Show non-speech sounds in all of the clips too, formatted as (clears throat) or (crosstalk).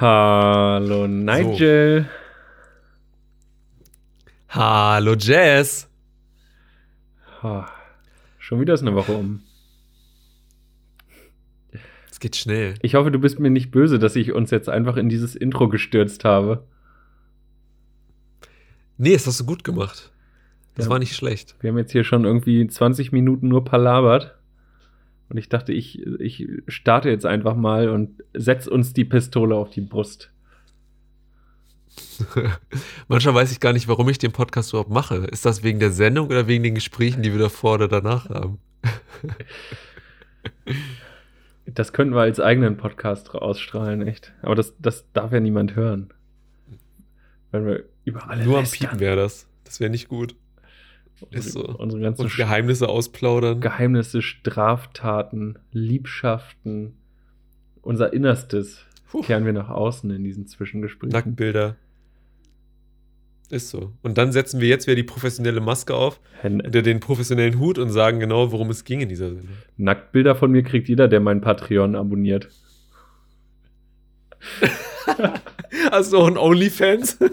Hallo Nigel. Hallo Jazz. Ha, Schon wieder ist eine Woche um. Es geht schnell. Ich hoffe, du bist mir nicht böse, dass ich uns jetzt einfach in dieses Intro gestürzt habe. Nee, das hast du gut gemacht. Das Ja. war nicht schlecht. Wir haben jetzt hier schon irgendwie 20 Minuten nur palabert. Und ich dachte, ich, ich starte jetzt einfach mal und setz uns die Pistole auf die Brust. (laughs) Manchmal weiß ich gar nicht, warum ich den Podcast überhaupt mache. Ist das wegen der Sendung oder wegen den Gesprächen, die wir davor oder danach haben? (laughs) Das könnten wir als eigenen Podcast ausstrahlen, echt. Aber das, das darf ja niemand hören. Wenn wir über alle Nur am. Piepen wäre das. Das wäre nicht gut. Unsere, Ist so. unsere ganzen Und Geheimnisse ausplaudern. Geheimnisse, Straftaten, Liebschaften, unser Innerstes Puh. kehren wir nach außen in diesen Zwischengesprächen. Nacktbilder. Ist so. Und dann setzen wir jetzt wieder die professionelle Maske auf, Hen- unter den professionellen Hut und sagen genau, worum es ging in dieser Sendung. Nacktbilder von mir kriegt jeder, der meinen Patreon abonniert. (laughs) Hast du auch ein OnlyFans? (laughs) oh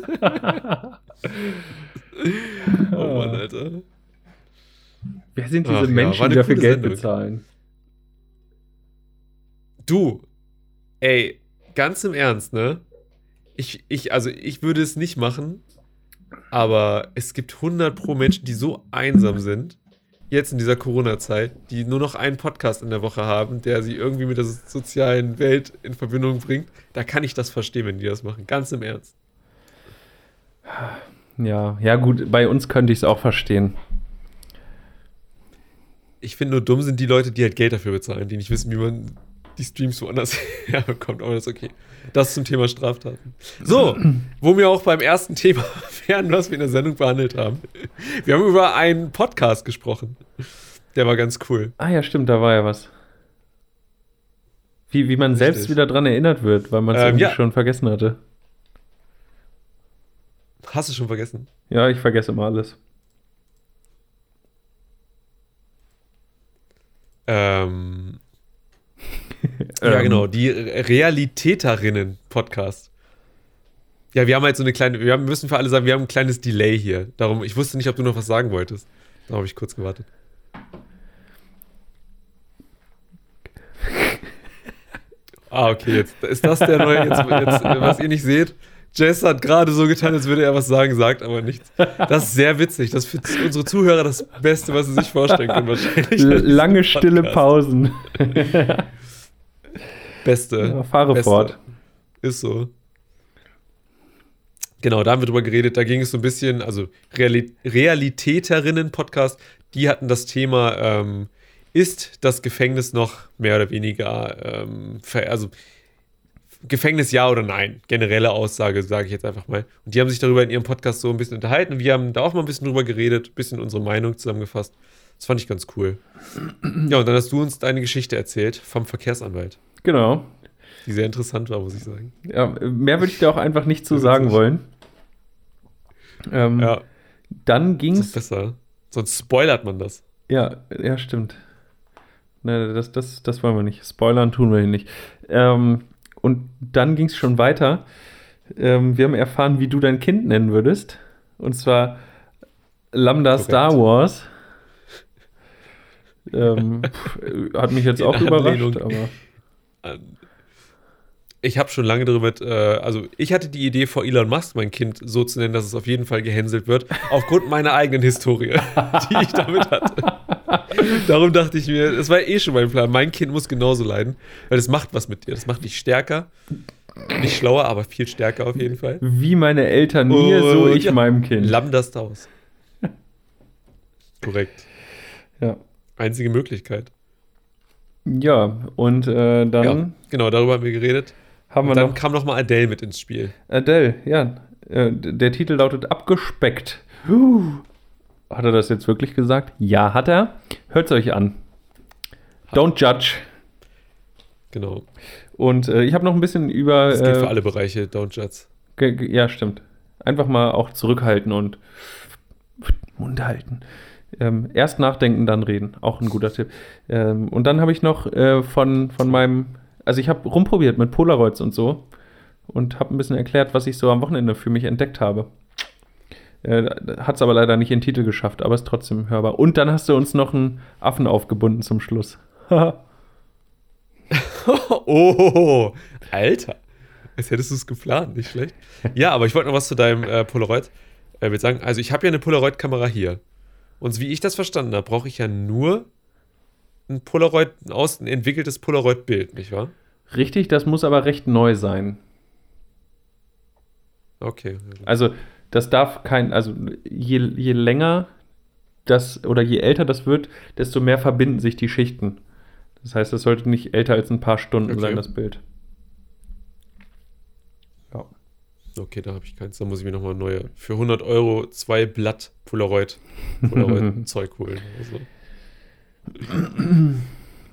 Mann, Alter. Wer sind diese Ach ja, Menschen, war die dafür Geld Sendung. bezahlen? Du, ey, ganz im Ernst, ne? Ich, ich, also ich würde es nicht machen, aber es gibt 100 pro Menschen, die so einsam sind, jetzt in dieser Corona-Zeit, die nur noch einen Podcast in der Woche haben, der sie irgendwie mit der so- sozialen Welt in Verbindung bringt. Da kann ich das verstehen, wenn die das machen. Ganz im Ernst. Ja, ja gut, bei uns könnte ich es auch verstehen. Ich finde nur dumm sind die Leute, die halt Geld dafür bezahlen, die nicht wissen, wie man die Streams woanders (laughs) herbekommt. Aber das ist okay. Das zum Thema Straftaten. So, (clears throat) wo wir auch beim ersten Thema (laughs) wären, was wir in der Sendung behandelt haben. Wir haben über einen Podcast gesprochen. Der war ganz cool. Ah ja, stimmt, da war ja was. Wie, wie man Richtig. selbst wieder dran erinnert wird, weil man es Ähm, irgendwie ja. schon vergessen hatte. Hast du schon vergessen? Ja, ich vergesse immer alles. Ähm, ja, Ähm, genau. Die Realitäterinnen-Podcast. Ja, wir haben halt so eine kleine, wir haben- müssen für alle sagen, wir haben ein kleines Delay hier. Darum, ich wusste nicht, ob du noch was sagen wolltest. Da habe ich kurz gewartet. (laughs) Ah, okay, jetzt ist das der neue, jetzt, jetzt, was ihr nicht seht. Jess hat gerade so getan, als würde er was sagen, sagt aber nichts. Das ist sehr witzig. Das ist für unsere Zuhörer das Beste, was sie sich vorstellen können, wahrscheinlich. Lange stille. Pausen. (laughs) Beste. Ja, fahre Beste. fort. Ist so. Genau, da haben wir drüber geredet. Da ging es so ein bisschen, also Reali Realitäterinnen-Podcast, die hatten das Thema, ähm, ist das Gefängnis noch mehr oder weniger, ähm, also Gefängnis ja oder nein? Generelle Aussage, sage ich jetzt einfach mal. Und die haben sich darüber in ihrem Podcast so ein bisschen unterhalten. Wir haben da auch mal ein bisschen drüber geredet, ein bisschen unsere Meinung zusammengefasst. Das fand ich ganz cool. Ja, und dann hast du uns deine Geschichte erzählt vom Verkehrsanwalt, Genau. die sehr interessant war, muss ich sagen. Ja, mehr würde ich da auch einfach nicht zu sagen wollen. Ähm, Ja. Dann ging's. ist besser. Sonst spoilert man das. Ja, ja, stimmt. Ne, das, das, das wollen wir nicht. Spoilern tun wir hier nicht. Ähm, und dann ging es schon weiter. Ähm, wir haben erfahren, wie du dein Kind nennen würdest. Und zwar Lambda Korrekt. Star Wars. Ähm, pff, hat mich jetzt In auch überrascht, Anlehnung. aber Ich habe schon lange darüber, äh, also ich hatte die Idee vor Elon Musk, mein Kind so zu nennen, dass es auf jeden Fall gehänselt wird, aufgrund meiner eigenen Historie, (laughs) die ich damit hatte. Darum dachte ich mir, das war eh schon mein Plan, mein Kind muss genauso leiden, weil das macht was mit dir. Das macht dich stärker, nicht schlauer, aber viel stärker auf jeden Fall. wie meine Eltern mir, so Und ich ja, meinem Kind. Lambda Star Wars. Korrekt. Ja, Einzige Möglichkeit. Ja und äh, dann Ja, genau, darüber haben wir geredet. haben wir Und dann noch kam noch mal Adele mit ins Spiel. Adele, ja. Äh, der Titel lautet Abgespeckt. Huh. Hat er das jetzt wirklich gesagt? Ja, hat er. Hört es euch an. Don't judge. Genau. Und äh, ich habe noch ein bisschen über. Das gilt für äh, alle Bereiche, Don't Judge. ge- ge- Ja, stimmt. Einfach mal auch zurückhalten und Mund halten. Ähm, erst nachdenken, dann reden. Auch ein guter Tipp. Ähm, und dann habe ich noch äh, von, von meinem. Also, ich habe rumprobiert mit Polaroids und so. und habe ein bisschen erklärt, was ich so am Wochenende für mich entdeckt habe. Äh, Hat es aber leider nicht in den Titel geschafft, aber ist trotzdem hörbar. Und dann hast du uns noch einen Affen aufgebunden zum Schluss. (laughs) oh, Alter. Als hättest du es geplant, nicht schlecht. Ja, aber ich wollte noch was zu deinem äh, Polaroid äh, sagen. Also, ich habe ja eine Polaroid-Kamera hier. Und wie ich das verstanden habe, brauche ich ja nur ein Polaroid, ein, entwickeltes Polaroid-Bild, nicht wahr? Richtig, das muss aber recht neu sein. Okay. Also, das darf kein, also je, je länger das oder je älter das wird, desto mehr verbinden sich die Schichten. Das heißt, es sollte nicht älter als ein paar Stunden Okay. sein, das Bild. Ja. Okay, da habe ich keins. Da muss ich mir nochmal neue. Für 100 Euro zwei Blatt Polaroid, Polaroid-Zeug (laughs) holen. Also. (clears throat)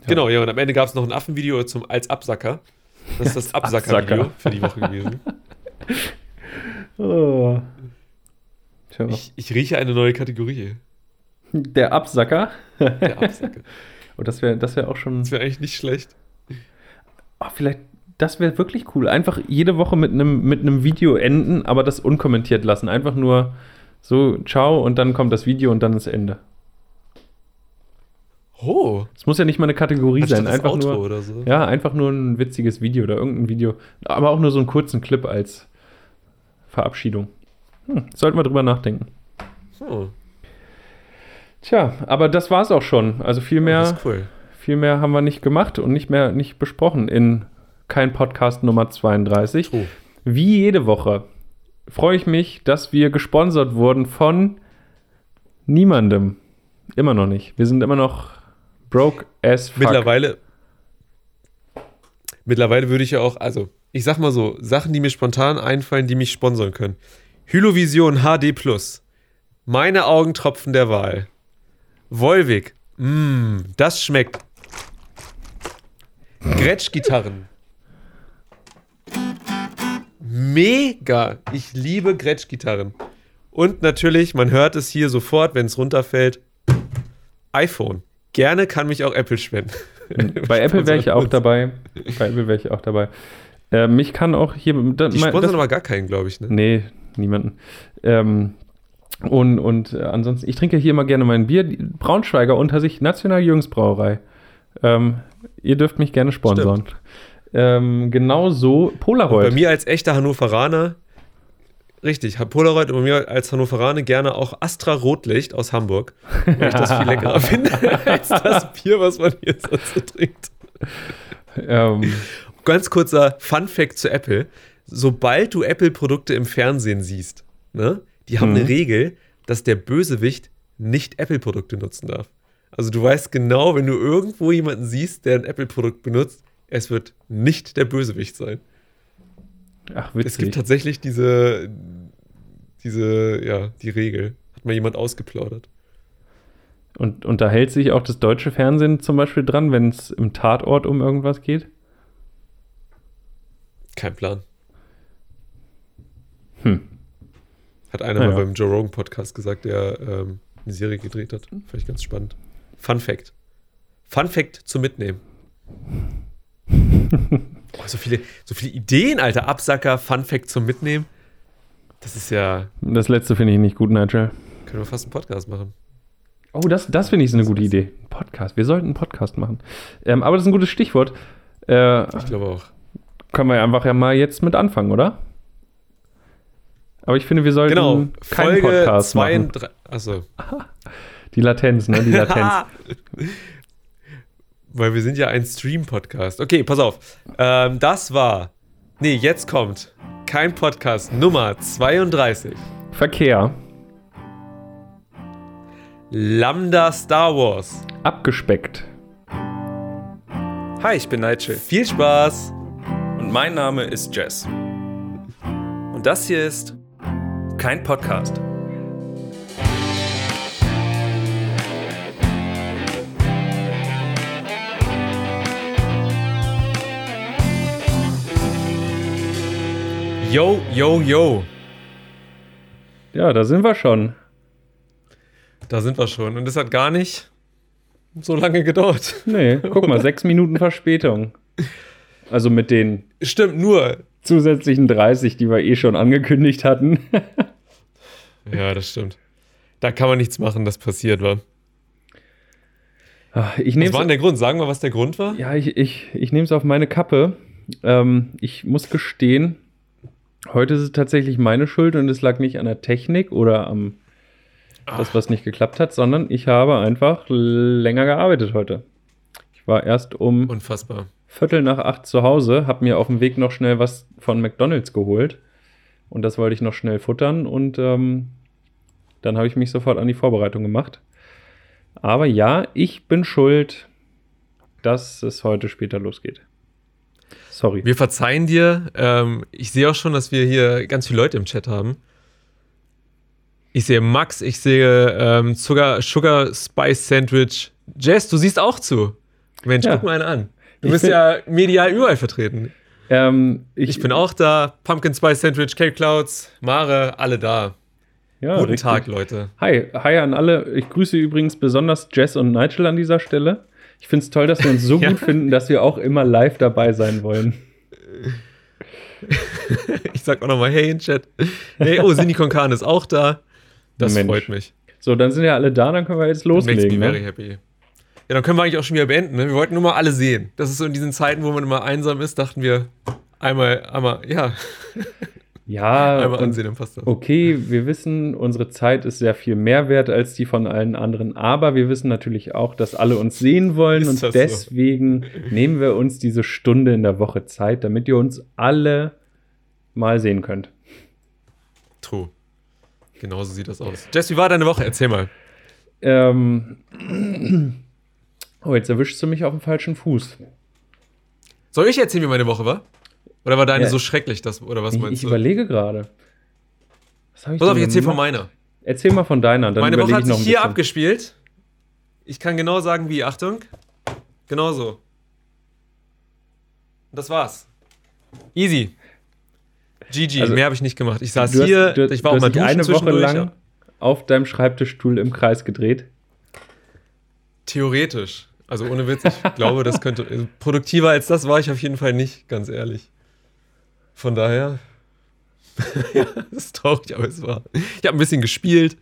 Genau, ja, und am Ende gab es noch ein Affenvideo zum, als Absacker. Das ist das Absacker-Video Absacker. für die Woche gewesen. (laughs) Oh. Ich, ich rieche eine neue Kategorie. Der Absacker. Der Absacker. (laughs) Oh, das wäre das wär auch schon. Das wäre eigentlich nicht schlecht. Oh, vielleicht, das wäre wirklich cool. Einfach jede Woche mit einem mit einem Video enden, aber das unkommentiert lassen. Einfach nur so, ciao, und dann kommt das Video und dann das Ende. Oh, Es muss ja nicht mal eine Kategorie sein. Einfach nur. so. Ja, einfach nur ein witziges Video oder irgendein Video. Aber auch nur so einen kurzen Clip als Verabschiedung. Hm, sollten wir drüber nachdenken. Oh, Tja, aber das war's auch schon. Also viel mehr, das ist cool. viel mehr haben wir nicht gemacht und nicht mehr nicht besprochen in kein Podcast Nummer 32. True. Wie jede Woche freue ich mich, dass wir gesponsert wurden von niemandem. Immer noch nicht. Wir sind immer noch broke as fuck. Mittlerweile, mittlerweile würde ich ja auch, also ich sag mal so, Sachen, die mir spontan einfallen, die mich sponsern können. Hylovision HD Plus. Meine Augentropfen der Wahl. Volvic. Mmm, das schmeckt. Gretsch-Gitarren. Mega. Ich liebe Gretsch-Gitarren. Und natürlich, man hört es hier sofort, wenn es runterfällt. iPhone. Gerne kann mich auch Apple spenden. (laughs) Bei Apple wäre ich auch dabei. Bei Apple wäre ich auch dabei. Äh, mich kann auch hier. Da, Die mein- sponsern das- aber gar keinen, glaube ich. Ne? Nee, niemanden. Ähm, und und äh, ansonsten, ich trinke hier immer gerne mein Bier. Die Braunschweiger unter sich, National Jungsbrauerei. Ähm, ihr dürft mich gerne sponsern. Ähm, genauso Bei Polaroid. mir als echter Hannoveraner, richtig, Polaroid und bei mir als Hannoveraner gerne auch Astra Rotlicht aus Hamburg, weil ich das viel leckerer (laughs) finde als das Bier, was man hier sonst so trinkt. ähm, Ganz kurzer Fun-Fact zu Apple. Sobald du Apple-Produkte im Fernsehen siehst, ne, die haben Mhm. eine Regel, dass der Bösewicht nicht Apple-Produkte nutzen darf. Also du weißt genau, wenn du irgendwo jemanden siehst, der ein Apple-Produkt benutzt, es wird nicht der Bösewicht sein. ach, Es gibt witzig. tatsächlich diese, diese, ja, die Regel. Hat mal jemand ausgeplaudert. Und, und da hält sich auch das deutsche Fernsehen zum Beispiel dran, wenn es im Tatort um irgendwas geht? Kein Plan. Hm. Hat einer Naja. mal beim Joe Rogan Podcast gesagt, der ähm, eine Serie gedreht hat. Fand ich ganz spannend. Fun Fact. Fun Fact zum Mitnehmen. Boah, (laughs) so, viele, so viele Ideen, Alter. Absacker, Fun Fact zum Mitnehmen. Das ist ja. Das letzte finde ich nicht gut, Nigel. Können wir fast einen Podcast machen. Oh, das, das finde ich ist eine gute Idee. Ein Podcast. Wir sollten einen Podcast machen. Ähm, aber das ist ein gutes Stichwort. Äh, Ich glaube auch. können wir ja einfach ja mal jetzt mit anfangen, oder? Aber ich finde, wir sollten Genau. keinen Folge Podcast machen. 32. Achso. Die Latenz, ne? Die (laughs) Latenz. (laughs) Weil wir sind ja ein Stream-Podcast. Okay, pass auf. Ähm, das war. Nee, jetzt kommt kein Podcast Nummer 32. Verkehr. Lambda Star Wars. Abgespeckt. Hi, ich bin Nigel Viel Spaß. und mein Name ist Jess. Und das hier ist kein Podcast. Yo, yo, yo. Ja, da sind wir schon. Da sind wir schon. Und es hat gar nicht so lange gedauert. Nee, guck mal, (laughs) sechs Minuten Verspätung. Also mit den. Stimmt, nur. zusätzlichen 30, die wir eh schon angekündigt hatten. (laughs) Ja, das stimmt. Da kann man nichts machen, das passiert war. Ich Was war denn der Grund? Sagen wir, was der Grund war? Ja, ich, ich, ich nehme es auf meine Kappe. Ähm, ich muss gestehen, heute ist es tatsächlich meine Schuld und es lag nicht an der Technik oder am das, was nicht geklappt hat, sondern ich habe einfach länger gearbeitet heute. Ich war erst um Unfassbar. Viertel nach acht zu Hause, habe mir auf dem Weg noch schnell was von McDonalds geholt und das wollte ich noch schnell futtern und ähm, dann habe ich mich sofort an die Vorbereitung gemacht. Aber ja, ich bin schuld, dass es heute später losgeht. Sorry. Wir verzeihen dir. Ähm, ich sehe auch schon, dass wir hier ganz viele Leute im Chat haben. Ich sehe Max, ich sehe ähm, Sugar, Sugar Spice Sandwich. Jess, du siehst auch zu. Mensch, Ja. guck mal einen an. Du Ich bist ja medial überall vertreten. Ähm, Ich, bin auch da. Pumpkin Spice Sandwich, Cake Clouds, Mare, alle da. ja, Guten richtig. Tag, Leute. Hi, hi an alle. Ich grüße übrigens besonders Jess und Nigel an dieser Stelle. Ich finde es toll, dass wir uns so (laughs) Ja. gut finden, dass wir auch immer live dabei sein wollen. (laughs) Ich sag auch nochmal Hey in Chat. Hey, oh, Sini Konkan ist auch da. Das Mensch. freut mich. So, dann sind ja alle da, dann können wir jetzt Makes me loslegen. very Ne? happy. Ja, dann können wir eigentlich auch schon wieder beenden. Ne? Wir wollten nur mal alle sehen. Das ist so in diesen Zeiten, wo man immer einsam ist, dachten wir, einmal, einmal, ja, Ja, einmal ansehen, dann passt das. okay, wir wissen, unsere Zeit ist sehr viel mehr wert als die von allen anderen, aber wir wissen natürlich auch, dass alle uns sehen wollen Ist und das so? deswegen nehmen wir uns diese Stunde in der Woche Zeit, damit ihr uns alle mal sehen könnt. True. Genauso sieht das aus. Jess, wie war deine Woche? Erzähl mal. Ähm, oh, jetzt erwischst du mich auf dem falschen Fuß. Soll ich erzählen, wie meine Woche war? Oder war deine Ja. so schrecklich, das, oder was Ich, meinst ich du? überlege gerade. Was hab ich Pass auf, ich erzähl von meiner. Erzähl mal von deiner, dann meine Woche hat ich sich hier bisschen. abgespielt. Ich kann genau sagen, wie. Achtung. Genau so. Das war's. Easy. GG, Also, mehr habe ich nicht gemacht. Ich saß hast, hier, du, ich war auch mal duschen eine Woche lang ja. auf deinem Schreibtischstuhl im Kreis gedreht. Theoretisch. Also ohne Witz, ich glaube, das könnte. also Produktiver als das war ich auf jeden Fall nicht, ganz ehrlich. Von daher. (laughs) ja, das ist traurig, aber es war. Ich habe ein bisschen gespielt.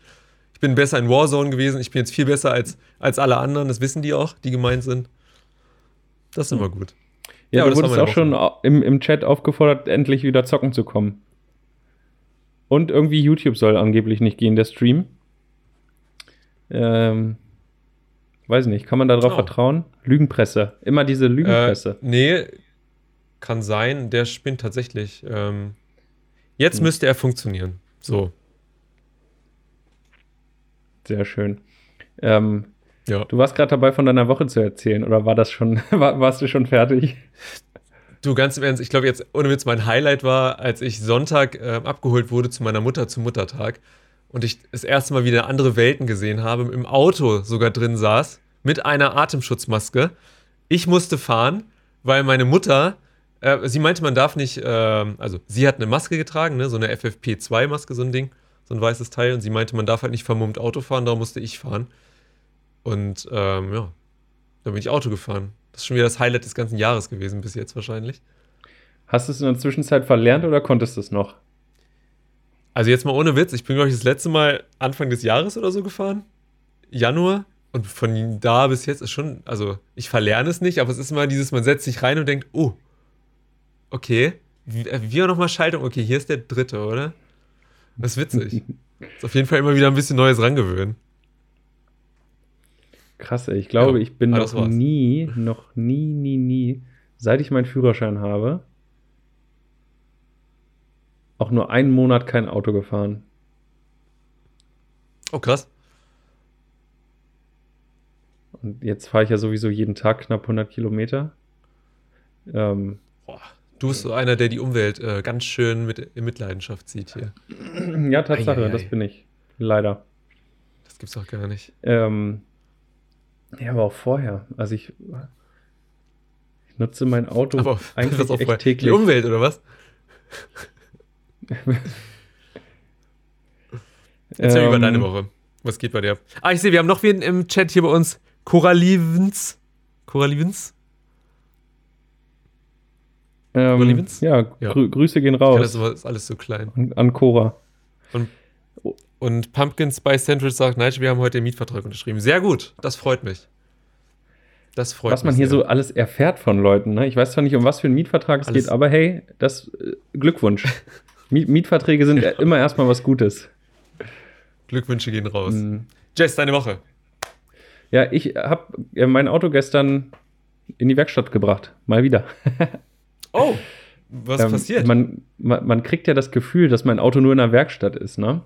Ich bin besser in Warzone gewesen. Ich bin jetzt viel besser als, als alle anderen. Das wissen die auch, die gemeint sind. Das ist immer gut. Ja, Ja, aber du wurdest auch schon au- im, im Chat aufgefordert, endlich wieder zocken zu kommen. Und irgendwie YouTube soll angeblich nicht gehen, der Stream. Ähm, weiß nicht, kann man darauf Oh. vertrauen? Lügenpresse. Immer diese Äh, Lügenpresse. nee, kann sein. Der spinnt tatsächlich. Ähm, jetzt Hm. müsste er funktionieren. So. Sehr schön. Ähm, Ja. du warst gerade dabei, von deiner Woche zu erzählen, oder war das schon, (laughs) war, warst du schon fertig? Du, ganz im Ernst, ich glaube jetzt, ohne Witz, mein Highlight war, als ich Sonntag ähm, abgeholt wurde zu meiner Mutter zum Muttertag und ich das erste Mal wieder andere Welten gesehen habe, im Auto sogar drin saß, mit einer Atemschutzmaske. Ich musste fahren, weil meine Mutter, äh, sie meinte, man darf nicht, ähm, also sie hat eine Maske getragen, ne, so eine FFP2-Maske, so ein Ding, so ein weißes Teil, und sie meinte, man darf halt nicht vermummt Auto fahren, darum musste ich fahren. Und ähm, ja, da bin ich Auto gefahren. Das ist schon wieder das Highlight des ganzen Jahres gewesen, bis jetzt wahrscheinlich. Hast du es in der Zwischenzeit verlernt oder konntest du es noch? Also jetzt mal ohne Witz, ich bin, glaube ich, das letzte Mal Anfang des Jahres oder so gefahren. Januar. Und von da bis jetzt ist schon, also ich verlerne es nicht, aber es ist immer dieses, man setzt sich rein und denkt, oh, okay, wie, äh, war nochmal Schaltung? Okay, hier ist der dritte, oder? Das ist witzig. (laughs) ist auf jeden Fall immer wieder ein bisschen Neues rangewöhnen. Krass, ey. Ich glaube, Ja, ich bin noch war's. nie, noch nie, nie, nie, seit ich meinen Führerschein habe, auch nur einen Monat kein Auto gefahren. Oh, krass. Und jetzt fahre ich ja sowieso jeden Tag knapp 100 Kilometer. Ähm, Boah, du bist so einer, der die Umwelt äh, ganz schön mit, in Mitleidenschaft zieht hier. ja, Tatsache, Eieiei. das bin ich. Leider. Das gibt's doch gar nicht. Ähm, ja, aber auch vorher. Also ich, ich nutze mein Auto Aber eigentlich echt die täglich. Umwelt, oder was? (laughs) Erzähl mir über Ähm, deine Woche. Was geht bei dir? Ah, ich sehe, wir haben noch wen im Chat hier bei uns. Coralivens. Coralivens? Ähm, ja, Ja. Grü Grüße gehen raus das ist alles so klein. an, an Cora. Und Pumpkin Spice Central sagt, Nigel, wir haben heute den Mietvertrag unterschrieben. Sehr gut, das freut mich. Das freut was man mich hier sehr. so alles erfährt von Leuten. Ne? Ich weiß zwar nicht, um was für einen Mietvertrag es Alles- geht, aber hey, das äh, Glückwunsch. (laughs) Miet Mietverträge sind ja. immer erstmal was Gutes. Glückwünsche gehen raus. Mhm. Jess, deine Woche. Ja, ich habe mein Auto gestern in die Werkstatt gebracht. Mal wieder. (laughs) Oh, was Ähm, passiert? Man, man, man kriegt ja das Gefühl, dass mein Auto nur in der Werkstatt ist, ne?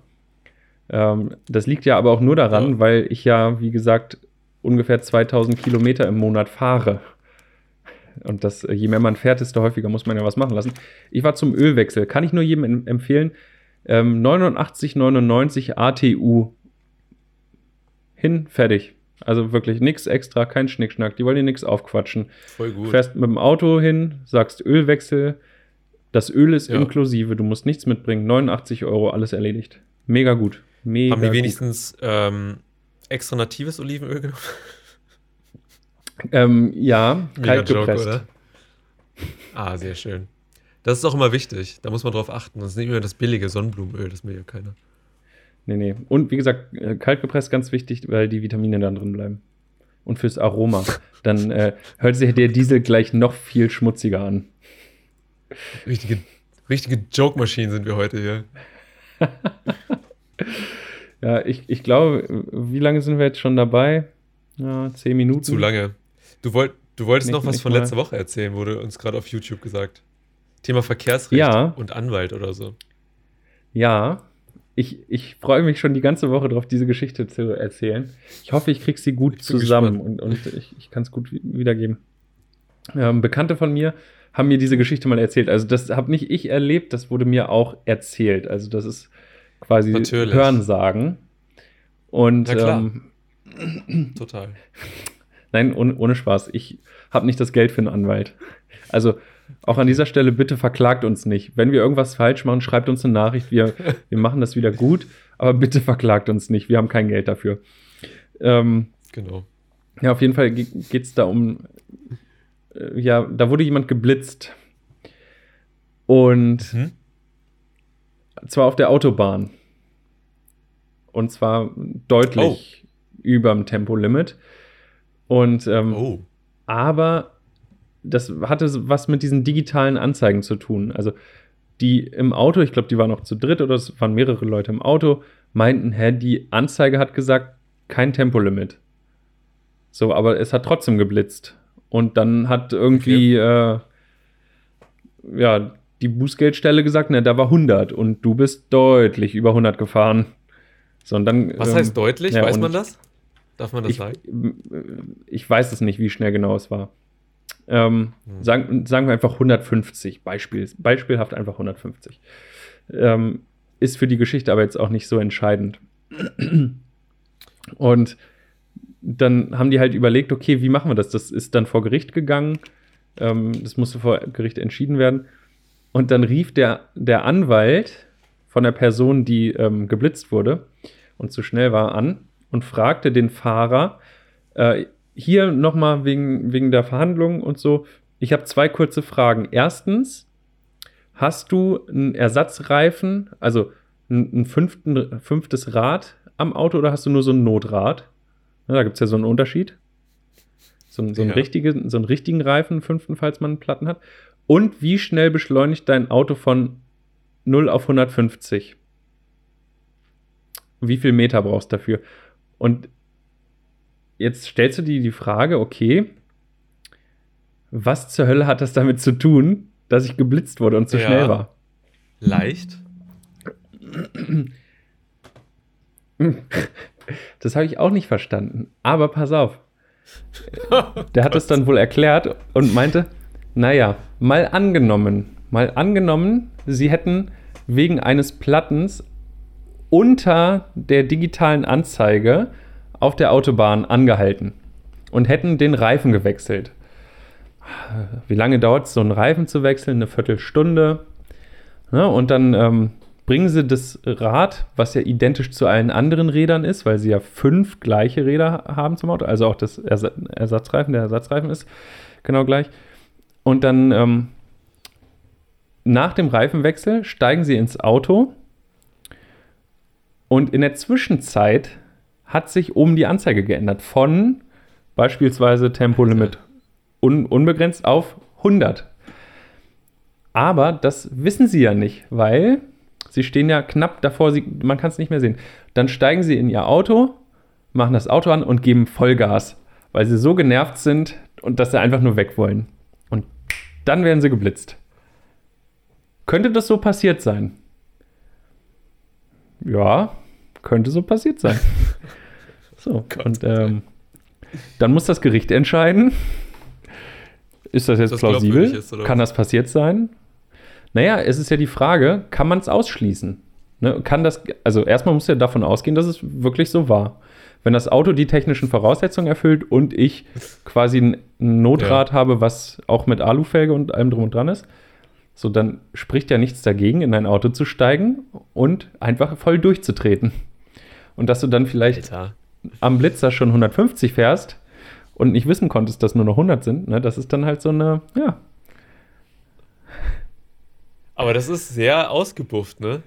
Ähm, das liegt ja aber auch nur daran, Ja. weil ich ja, wie gesagt, ungefähr 2000 Kilometer im Monat fahre. Und das, äh, je mehr man fährt, desto häufiger muss man ja was machen lassen. Ich war zum Ölwechsel. Kann ich nur jedem em- empfehlen. Ähm, 89,99 ATU. Hin, fertig. Also wirklich nichts extra, kein Schnickschnack. Die wollen dir nichts aufquatschen. Voll gut. Fährst mit dem Auto hin, sagst Ölwechsel. Das Öl ist Ja. inklusive, du musst nichts mitbringen. 89 Euro, alles erledigt. Mega gut. Mega Haben die wenigstens ähm, extra natives Olivenöl genommen? Ähm, ja, Mega kalt Joke, gepresst. oder? Ah, sehr schön. Das ist auch immer wichtig. Da muss man drauf achten. Das ist nicht immer das billige Sonnenblumenöl, das will ja keiner. Nee, nee. Und wie gesagt, äh, kalt gepresst ganz wichtig, weil die Vitamine dann drin bleiben. Und fürs Aroma. Dann äh, hört sich der Diesel gleich noch viel schmutziger an. Richtige, richtige Joke-Maschinen sind wir heute hier. (laughs) Ja, ich, ich glaube, wie lange sind wir jetzt schon dabei? Ja, zehn Minuten. Zu lange. Du, wollt, du wolltest Nicht- noch was von mal. letzter Woche erzählen, wurde uns gerade auf YouTube gesagt. Thema Verkehrsrecht Ja. und Anwalt oder so. Ja, ich, ich freue mich schon die ganze Woche darauf, diese Geschichte zu erzählen. Ich hoffe, ich kriege sie gut zusammen gespannt. und, und ich, ich kann es gut wi- wiedergeben. Ähm, Bekannte von mir haben mir diese Geschichte mal erzählt. Also das habe nicht ich erlebt, das wurde mir auch erzählt. Also das ist quasi Natürlich. Hörensagen. Und Na klar. ähm, Total. (clears throat) Nein, ohne, ohne Spaß. Ich habe nicht das Geld für einen Anwalt. Also auch an dieser Stelle bitte verklagt uns nicht. Wenn wir irgendwas falsch machen, schreibt uns eine Nachricht. Wir, wir machen das wieder gut, aber bitte verklagt uns nicht. Wir haben kein Geld dafür. Ähm, Genau. ja, auf jeden Fall geht es da um. Äh, ja, da wurde jemand geblitzt. Und Hm? zwar auf der Autobahn. Und zwar deutlich über dem Tempolimit. Und ähm, Oh. Aber das hatte was mit diesen digitalen Anzeigen zu tun. Also die im Auto, ich glaube, die waren noch zu dritt oder es waren mehrere Leute im Auto, meinten, hä, die Anzeige hat gesagt, kein Tempolimit. So, aber es hat trotzdem geblitzt. Und dann hat irgendwie, äh, ja, die Bußgeldstelle gesagt, ne, da war 100 und du bist deutlich über 100 gefahren. So, dann, Was ähm, heißt deutlich? ja, Weiß man das? Darf man das ich, sagen? ich weiß es nicht, wie schnell genau es war. Ähm, Hm. sagen, sagen wir einfach 150, Beispiel, beispielhaft einfach 150. Ähm, ist für die Geschichte aber jetzt auch nicht so entscheidend. Und dann haben die halt überlegt, okay, wie machen wir das? Das ist dann vor Gericht gegangen. Ähm, das musste vor Gericht entschieden werden. Und dann rief der, der Anwalt von der Person, die ähm, geblitzt wurde und zu schnell war, an und fragte den Fahrer, äh, hier nochmal wegen, wegen der Verhandlung und so, ich habe zwei kurze Fragen. Erstens, hast du einen Ersatzreifen, also ein, ein fünften, fünftes Rad am Auto oder hast du nur so ein Notrad? Ja, da gibt es ja so einen Unterschied. So, ein- so, einen Ja. richtige, so einen richtigen Reifen, fünften, falls man einen Platten hat. Und wie schnell beschleunigt dein Auto von 0 auf 150? Wie viel Meter brauchst du dafür? Und jetzt stellst du dir die Frage, okay, was zur Hölle hat das damit zu tun, dass ich geblitzt wurde und zu Ja. schnell war? Leicht? (laughs) Das habe ich auch nicht verstanden. Aber pass auf. Der hat es dann wohl erklärt und meinte, naja, mal angenommen, mal angenommen, sie hätten wegen eines Plattens unter der digitalen Anzeige auf der Autobahn angehalten und hätten den Reifen gewechselt. Wie lange dauert es, so einen Reifen zu wechseln? Eine Viertelstunde. Ja, und dann ähm, bringen sie das Rad, was ja identisch zu allen anderen Rädern ist, weil sie ja fünf gleiche Räder haben zum Auto, also auch das Ersa Ersatzreifen, der Ersatzreifen ist genau gleich. Und dann ähm, nach dem Reifenwechsel steigen sie ins Auto und in der Zwischenzeit hat sich oben die Anzeige geändert von beispielsweise Tempolimit un unbegrenzt auf 100. Aber das wissen sie ja nicht, weil sie stehen ja knapp davor, sie, man kann es nicht mehr sehen. Dann steigen sie in ihr Auto, machen das Auto an und geben Vollgas, weil sie so genervt sind und dass sie einfach nur weg wollen. Und dann werden sie geblitzt. Könnte das so passiert sein? Ja, könnte so passiert sein. (laughs) so, Gott. und ähm, dann muss das Gericht entscheiden. Ist das jetzt Das plausibel? ist, kann das passiert sein? Naja, es ist ja die Frage, kann man es ausschließen? Ne, kann das, also erstmal muss ja davon ausgehen, dass es wirklich so war. Wenn das Auto die technischen Voraussetzungen erfüllt und ich quasi ein Notrad habe, was auch mit Alufelge und allem drum und dran ist, so dann spricht ja nichts dagegen, in ein Auto zu steigen und einfach voll durchzutreten. Und dass du dann vielleicht Alter. am Blitzer schon 150 fährst und nicht wissen konntest, dass nur noch 100 sind, ne, das ist dann halt so eine, ja, Aber das ist sehr ausgebufft, ne?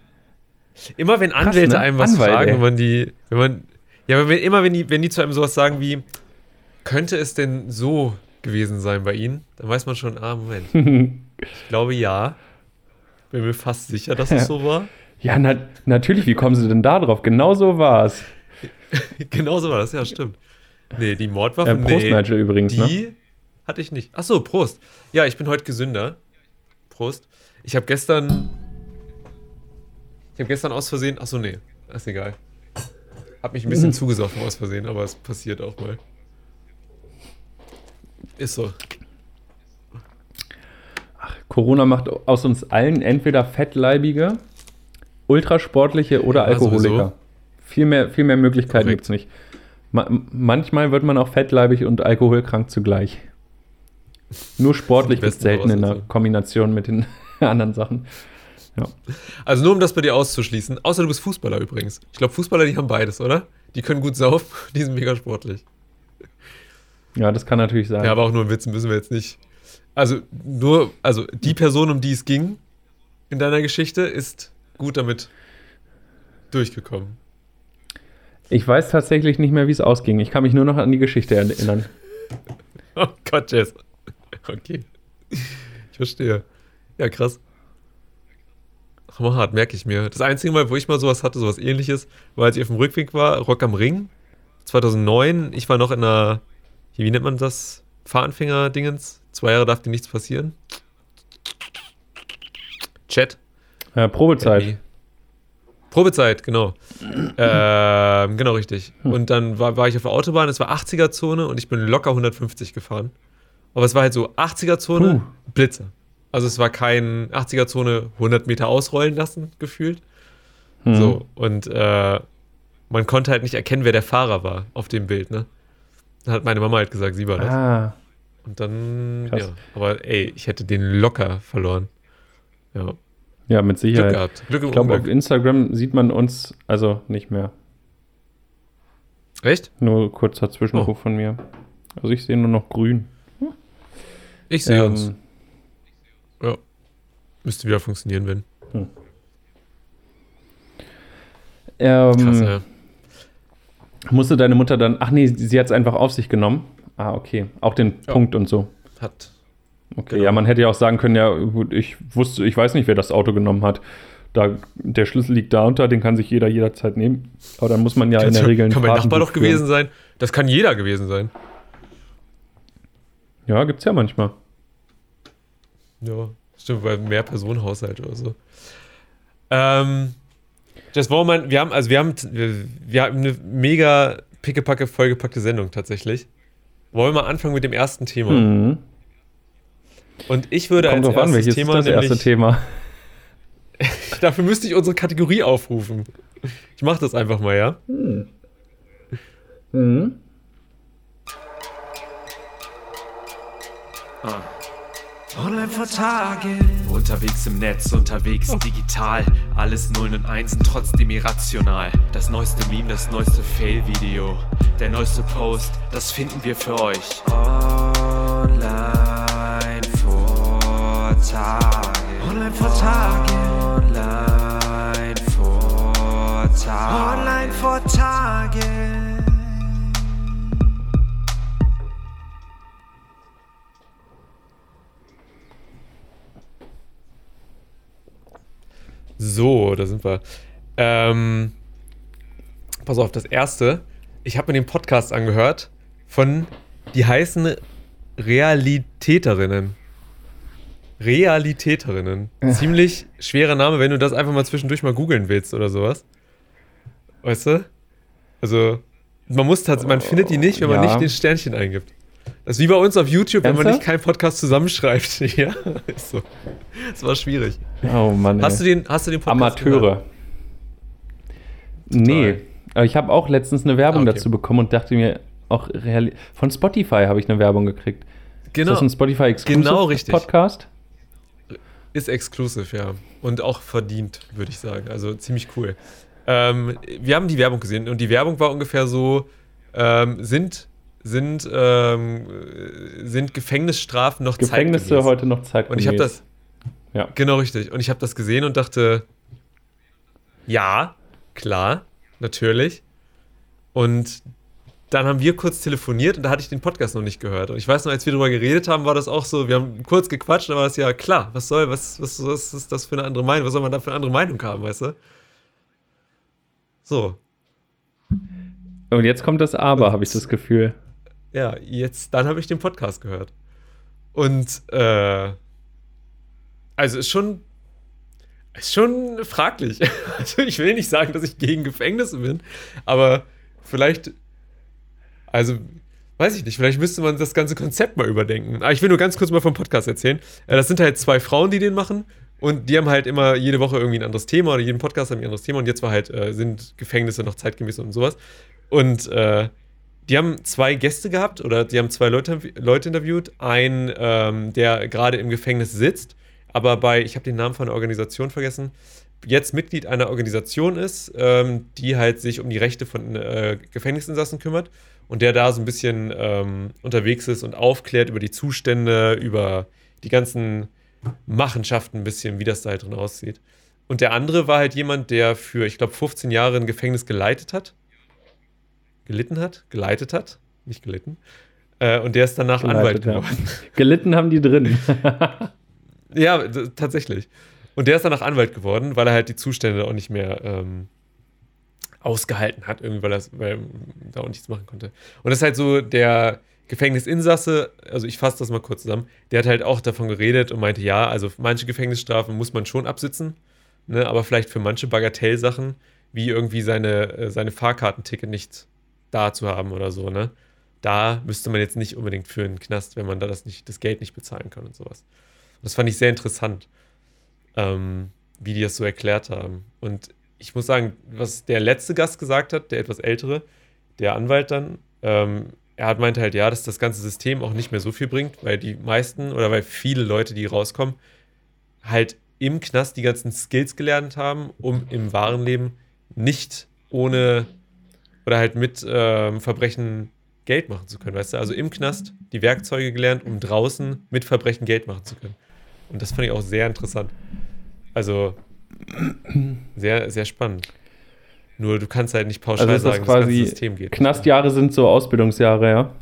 Immer wenn Krass, Anwälte ne? einem was Anwalt, fragen, ey. wenn man die, wenn man, ja, wenn, immer wenn die, wenn die zu einem sowas sagen wie, könnte es denn so gewesen sein bei Ihnen, dann weiß man schon, ah, Moment, (laughs) ich glaube ja. Bin mir fast sicher, dass es (laughs) so war. Ja, na, natürlich, wie kommen sie denn da drauf? Genau so war es. (laughs) genau so war das, ja, stimmt. Nee, die Mordwaffe, Äh, Prost, nee, Nigel, übrigens, ne? die hatte ich nicht. Ach so, Prost. Ja, ich bin heute gesünder. Prost. Ich habe gestern, ich habe gestern aus Versehen, ach so, nee, ist egal. Hab mich ein bisschen zugesoffen aus Versehen, aber es passiert auch mal. Ist so. Corona macht aus uns allen entweder fettleibige, ultrasportliche oder Ja, Alkoholiker. sowieso. Viel mehr, viel mehr Möglichkeiten gibt es nicht. Ma manchmal wird man auch fettleibig und alkoholkrank zugleich. Nur sportlich besten selten in der. Kombination mit den (laughs) anderen Sachen. Also nur um das bei dir auszuschließen, außer du bist Fußballer übrigens. Ich glaube, Fußballer, die haben beides, oder? Die können gut saufen, (laughs) die sind mega sportlich. Ja, das kann natürlich sein. Ja, aber auch nur ein Witz, müssen wir jetzt nicht. Also nur, also die Person, um die es ging in deiner Geschichte, ist gut damit durchgekommen. Ich weiß tatsächlich nicht mehr, wie es ausging. Ich kann mich nur noch an die Geschichte erinnern. (laughs) Oh Gott, Jess. Okay. Ich verstehe. Ja, krass. Hammer hart, merke ich mir. Das einzige Mal, wo ich mal sowas hatte, sowas ähnliches, war, als ich auf dem Rückweg war, Rock am Ring, 2009. Ich war noch in einer, wie nennt man das? Fahranfänger-Dingens. Zwei Jahre darf dir nichts passieren. Chat. Äh, Probezeit. Nee. Probezeit, genau. ähm, genau, richtig. Und dann war, war ich auf der Autobahn, es war 80er-Zone und ich bin locker 150 gefahren. Aber es war halt so 80er-Zone, Blitzer. Also es war kein 80er-Zone 100 Meter ausrollen lassen, gefühlt. Hm. So, und äh, man konnte halt nicht erkennen, wer der Fahrer war auf dem Bild, ne? Dann hat meine Mama halt gesagt, sie war das. Ah, Und dann, Krass. ja. Aber ey, ich hätte den locker verloren. Ja. Ja, mit Glück Sicherheit. gehabt. Glück Ich glaube, auf. Instagram sieht man uns also nicht mehr. Echt? Nur kurzer Zwischenruf Oh. von mir. Also ich sehe nur noch grün. Ich sehe Ähm, uns. Ja. Müsste wieder funktionieren, wenn. ähm, Krass, ja. Musste deine Mutter dann. Ach nee, sie hat es einfach auf sich genommen. Ah, okay. Auch den Ja. Punkt und so. Hat. Okay, Genau. ja, man hätte ja auch sagen können, ja, gut, ich wusste, ich weiß nicht, wer das Auto genommen hat. Da, der Schlüssel liegt da unter, den kann sich jeder jederzeit nehmen. Aber dann muss man ja in der Regel kann mein Nachbar doch gewesen sein. Das kann jeder gewesen sein. Ja, gibt's ja manchmal. Ja, stimmt, bei mehr Personenhaushalt oder so. Ähm, das war mal, wir haben, also wir haben, wir, wir haben eine mega pickepacke, vollgepackte Sendung tatsächlich. Wollen wir mal anfangen mit dem ersten Thema? Mhm. Und ich würde Kommt als drauf an, erstes welches Thema ist das erste nämlich, Thema. (laughs) dafür müsste ich unsere Kategorie aufrufen. Ich mache das einfach mal, ja? Mhm. Online vor Tage. Unterwegs im Netz, unterwegs digital. Alles Nullen und Einsen, trotzdem irrational. Das neueste Meme, das neueste Fail-Video. Der neueste Post, das finden wir für euch. Online vor Tage. Online Online-Vortage. Online-Vortage. Online-Vortage. So, da sind wir. Ähm, pass auf, das erste. Ich habe mir den Podcast angehört von, die heißen Realitäterinnen. Realitäterinnen. Ziemlich schwerer Name, wenn du das einfach mal zwischendurch mal googeln willst oder sowas. Weißt du? Also, man muss tatsächlich, man findet die nicht, wenn man Ja. nicht den Sternchen eingibt. Das ist wie bei uns auf YouTube, wenn man Ernsthaft? nicht keinen Podcast zusammenschreibt. (laughs) ja, ist so. Das war schwierig. Oh Mann. Hast du ey. den, hast du den Podcast? Amateure. Nee, aber ich habe auch letztens eine Werbung Ah, okay. dazu bekommen und dachte mir, auch reali von Spotify habe ich eine Werbung gekriegt. Genau. Ist das ein Spotify Exclusive Genau richtig. Podcast? Ist exklusiv, ja. Und auch verdient, würde ich sagen. Also ziemlich cool. Ähm, wir haben die Werbung gesehen und die Werbung war ungefähr so: ähm, sind, sind, ähm, äh, sind Gefängnisstrafen noch Gefängnisse zeitgemäß? heute noch Zeit. Und ich habe das. Ja. Genau richtig. Und ich habe das gesehen und dachte: Ja, klar, natürlich. Und dann haben wir kurz telefoniert und da hatte ich den Podcast noch nicht gehört. Und ich weiß noch, als wir darüber geredet haben, war das auch so, wir haben kurz gequatscht, aber es ja klar, was soll, was, was, was ist das für eine andere Meinung? Was soll man da für eine andere Meinung haben, weißt du? So, Und jetzt kommt das Aber, habe ich das Gefühl. ja, jetzt, dann habe ich den Podcast gehört. Und, äh, also ist schon, ist schon fraglich. (laughs) Also ich will nicht sagen, dass ich gegen Gefängnisse bin, aber vielleicht, also, weiß ich nicht, vielleicht müsste man das ganze Konzept mal überdenken. Aber ich will nur ganz kurz mal vom Podcast erzählen. Äh, Das sind halt zwei Frauen, die den machen. Und die haben halt immer jede Woche irgendwie ein anderes Thema oder jeden Podcast haben ein anderes Thema. Und jetzt war halt, äh, sind Gefängnisse noch zeitgemäß und sowas. Und äh, die haben zwei Gäste gehabt oder die haben zwei Leute, Leute interviewt. Ein, ähm, der gerade im Gefängnis sitzt, aber bei, ich habe den Namen von der Organisation vergessen, jetzt Mitglied einer Organisation ist, ähm, die halt sich um die Rechte von äh, Gefängnisinsassen kümmert und der da so ein bisschen ähm, unterwegs ist und aufklärt über die Zustände, über die ganzen Machenschaften ein bisschen, wie das da halt drin aussieht. Und der andere war halt jemand, der für, ich glaube, 15 Jahre ein Gefängnis geleitet hat. Gelitten hat? Geleitet hat? Nicht gelitten. Äh, und der ist danach Anwalt Geleitet, ja. geworden. (laughs) (laughs) Gelitten haben die drin. Ja, tatsächlich. Und der ist danach Anwalt geworden, weil er halt die Zustände auch nicht mehr ähm, ausgehalten hat, irgendwie, weil er weil da auch nichts machen konnte. Und das ist halt so der Gefängnisinsasse, also ich fasse das mal kurz zusammen, der hat halt auch davon geredet und meinte, ja, also manche Gefängnisstrafen muss man schon absitzen, ne, aber vielleicht für manche Bagatellsachen, wie irgendwie seine, äh, seine Fahrkartenticket nicht da zu haben oder so, ne? Da müsste man jetzt nicht unbedingt für einen Knast, wenn man da das, nicht, das Geld nicht bezahlen kann und sowas. Das fand ich sehr interessant, ähm, wie die das so erklärt haben. Und ich muss sagen, was der letzte Gast gesagt hat, der etwas ältere, der Anwalt dann, ähm, er hat meinte halt, ja, dass das ganze System auch nicht mehr so viel bringt, weil die meisten oder weil viele Leute, die rauskommen, halt im Knast die ganzen Skills gelernt haben, um im wahren Leben nicht ohne oder halt mit ähm, Verbrechen Geld machen zu können, weißt du? Also im Knast die Werkzeuge gelernt, um draußen mit Verbrechen Geld machen zu können. Und das fand ich auch sehr interessant. Also sehr, sehr spannend. Nur du kannst halt nicht pauschal Also ist das sagen, das ganze quasi System geht. Knastjahre sind so Ausbildungsjahre, ja.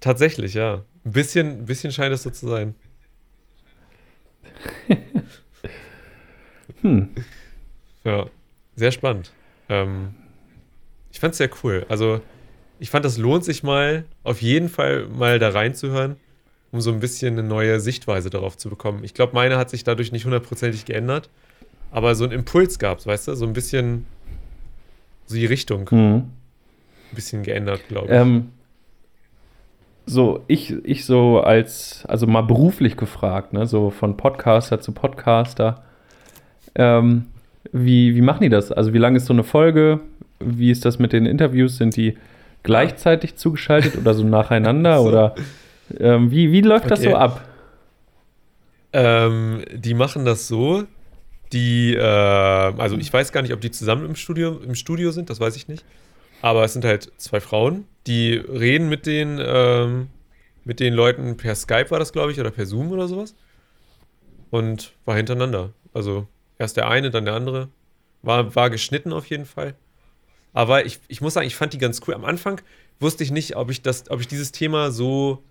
Tatsächlich, ja. Ein bisschen, ein bisschen scheint es so zu sein. (laughs) Hm. Ja, sehr spannend. Ähm, ich fand es sehr cool. Also, ich fand, das lohnt sich mal, auf jeden Fall mal da reinzuhören, um so ein bisschen eine neue Sichtweise darauf zu bekommen. Ich glaube, meine hat sich dadurch nicht hundertprozentig geändert, aber so einen Impuls gab es, weißt du? So ein bisschen, so die Richtung ein Hm. bisschen geändert, glaube ich. Ähm, so, ich, ich so als, also mal beruflich gefragt, ne, so von Podcaster zu Podcaster. Ähm, wie, wie machen die das? Also, wie lang ist so eine Folge? Wie ist das mit den Interviews? Sind die gleichzeitig zugeschaltet oder so nacheinander? (laughs) So. Oder ähm, wie, wie läuft das Okay. so ab? Ähm, die machen das so. Die, äh, also ich weiß gar nicht, ob die zusammen im Studio, im Studio sind, das weiß ich nicht. Aber es sind halt zwei Frauen, die reden mit den, ähm, mit den Leuten per Skype war das, glaube ich, oder per Zoom oder sowas. und war hintereinander. Also erst der eine, dann der andere. War, war geschnitten auf jeden Fall. Aber ich, ich muss sagen, ich fand die ganz cool. Am Anfang wusste ich nicht, ob ich, das, ob ich dieses Thema so.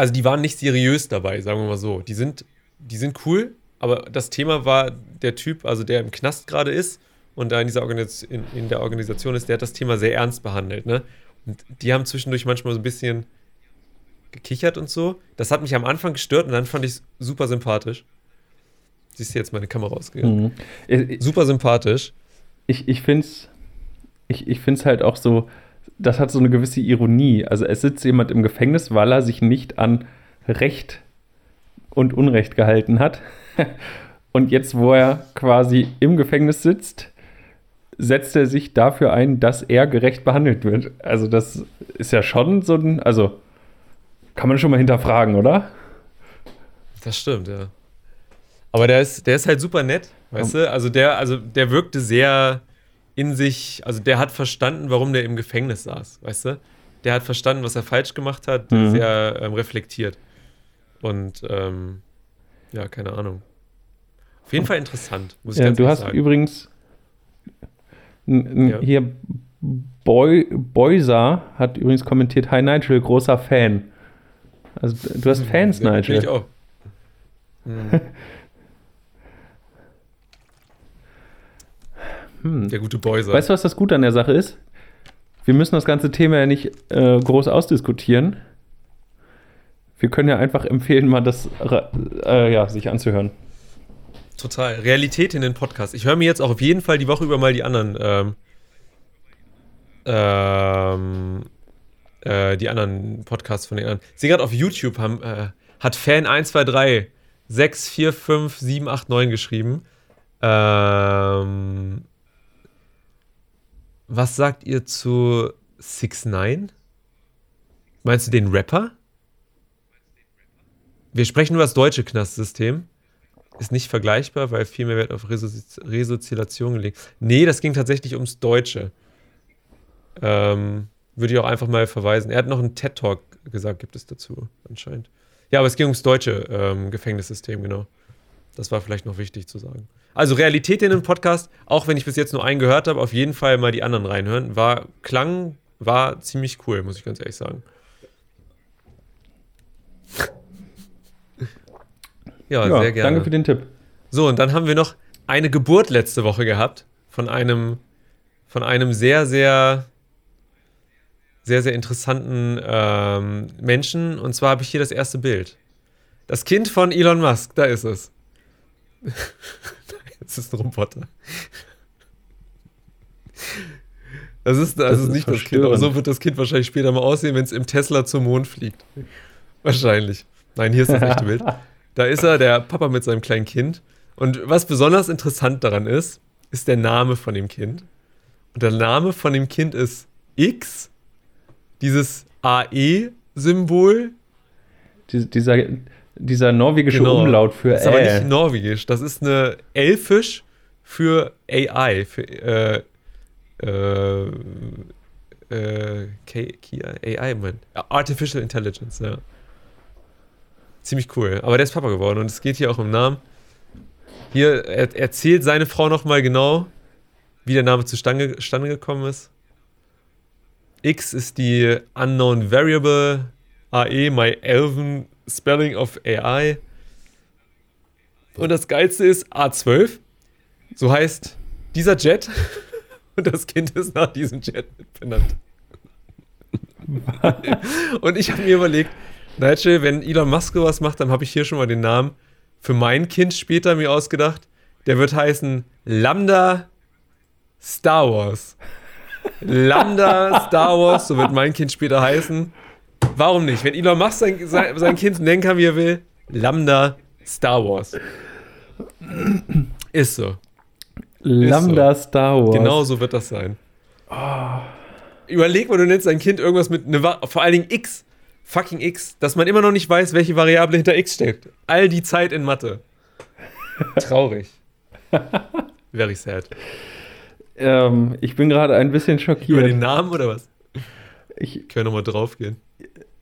Also die waren nicht seriös dabei, sagen wir mal so. Die sind, die sind cool, aber das Thema war der Typ, also der im Knast gerade ist und da in, dieser Organisation, in, in der Organisation ist, der hat das Thema sehr ernst behandelt. Ne? Und die haben zwischendurch manchmal so ein bisschen gekichert und so. Das hat mich am Anfang gestört und dann fand ich es super sympathisch. Siehst du jetzt meine Kamera ausgegangen? Mhm. Super sympathisch. Ich, ich finde es ich, ich find's halt auch so, das hat so eine gewisse Ironie. Also es sitzt jemand im Gefängnis, weil er sich nicht an Recht und Unrecht gehalten hat. (laughs) Und jetzt, wo er quasi im Gefängnis sitzt, setzt er sich dafür ein, dass er gerecht behandelt wird. Also das ist ja schon so ein, also kann man schon mal hinterfragen, oder? Das stimmt, ja. Aber der ist, der ist halt super nett, weißt du? Also der, also der wirkte sehr in sich, also der hat verstanden, warum der im Gefängnis saß, weißt du? Der hat verstanden, was er falsch gemacht hat, mhm. sehr ähm, reflektiert. Und ähm, ja, keine Ahnung. Auf jeden Fall interessant, muss ich ja, Du hast sagen. übrigens ja. hier Boy, Boysa hat übrigens kommentiert, Hi Nigel, großer Fan. Also du hast Fans, ja, Nigel. Ich auch. (laughs) Hm. Hm. Der gute Boyser. Weißt du, was das Gute an der Sache ist? Wir müssen das ganze Thema ja nicht äh, groß ausdiskutieren. Wir können ja einfach empfehlen, mal das äh, ja, sich anzuhören. Total. Realität in den Podcast. Ich höre mir jetzt auch auf jeden Fall die Woche über mal die anderen ähm, ähm, äh, die anderen Podcasts von den anderen. Ich sehe gerade auf YouTube haben, äh, hat Fan 123 6, 4, 5, 7, 8, 9 geschrieben. Ähm, was sagt ihr zu 6 9 Meinst du den Rapper? Wir sprechen über das deutsche Knastsystem. Ist nicht vergleichbar, weil viel mehr Wert auf Resozialisation gelegt. Nee, das ging tatsächlich ums Deutsche. Ähm, würde ich auch einfach mal verweisen. Er hat noch einen TED-Talk gesagt, gibt es dazu anscheinend. Ja, aber es ging ums deutsche ähm, Gefängnissystem, genau. Das war vielleicht noch wichtig zu sagen. Also Realität in dem Podcast, auch wenn ich bis jetzt nur einen gehört habe, auf jeden Fall mal die anderen reinhören. War, klang, war ziemlich cool, muss ich ganz ehrlich sagen. ja, ja, sehr gerne. Danke für den Tipp. So, und dann haben wir noch eine Geburt letzte Woche gehabt von einem, von einem sehr, sehr sehr, sehr interessanten ähm, Menschen. Und zwar habe ich hier das erste Bild. Das Kind von Elon Musk, da ist es. (laughs) das ist ein Roboter. Das ist, das, das ist, nicht das Kind, aber so wird das Kind wahrscheinlich später mal aussehen, wenn es im Tesla zum Mond fliegt. Wahrscheinlich. Nein, hier ist das echte Bild. (laughs) Da ist er, der Papa mit seinem kleinen Kind. Und was besonders interessant daran ist, ist der Name von dem Kind. Und der Name von dem Kind ist X dieses AE-Symbol. Die, dieser, dieser norwegische genau. Umlaut für Das ist aber nicht norwegisch. Das ist eine Elfisch für AI. Für, äh, äh, äh, AI, man. Artificial Intelligence, ja. Ziemlich cool. Aber der ist Papa geworden und es geht hier auch um Namen. Hier er, erzählt seine Frau nochmal genau, wie der Name zustande, zustande gekommen ist. X ist die Unknown Variable, AE, my Elven Spelling of AI. Und das Geilste ist A12. So heißt dieser Jet. (laughs) Und das Kind ist nach diesem Jet benannt. (laughs) Und ich habe mir überlegt, Nigel, wenn Elon Musk was macht, dann habe ich hier schon mal den Namen für mein Kind später mir ausgedacht. Der wird heißen Lambda Star Wars. Lambda Star Wars, so wird mein Kind später heißen. Warum nicht? Wenn Elon Musk sein, sein, sein Kind nennen kann, wie er will, Lambda Star Wars. Ist so. Lambda so. Star Wars. Genau so wird das sein. Oh. Überleg mal, du nennst dein Kind irgendwas mit, ne, vor allen Dingen X, fucking X, dass man immer noch nicht weiß, welche Variable hinter X steckt. All die Zeit in Mathe. Traurig. (laughs) Very sad. Ähm, ich bin gerade ein bisschen schockiert. Über den Namen oder was? Ich kann nochmal drauf gehen.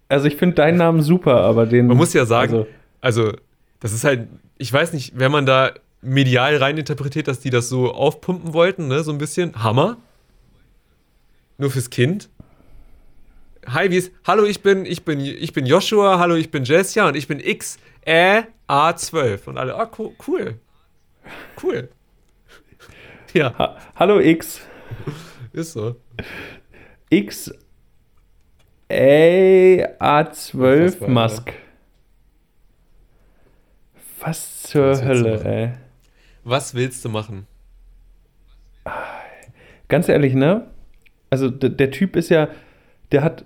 Also ich finde deinen Namen super, aber den. Man muss ja sagen, also, also Das ist halt, ich weiß nicht, wenn man da medial reininterpretiert, dass die das so aufpumpen wollten, ne, so ein bisschen. Hammer. Nur fürs Kind. Hi, wie ist. Hallo, ich bin, ich bin, ich bin Joshua, hallo, ich bin Jessia und ich bin X, Ä, A12. Und alle, ah, co- cool. Cool. Ja, Ha Hallo X. ist so. X A12 Unfassbar, Musk. Was zur Was Hölle, ey. Was willst du machen? Ganz ehrlich, ne? Also der Typ ist ja, der hat,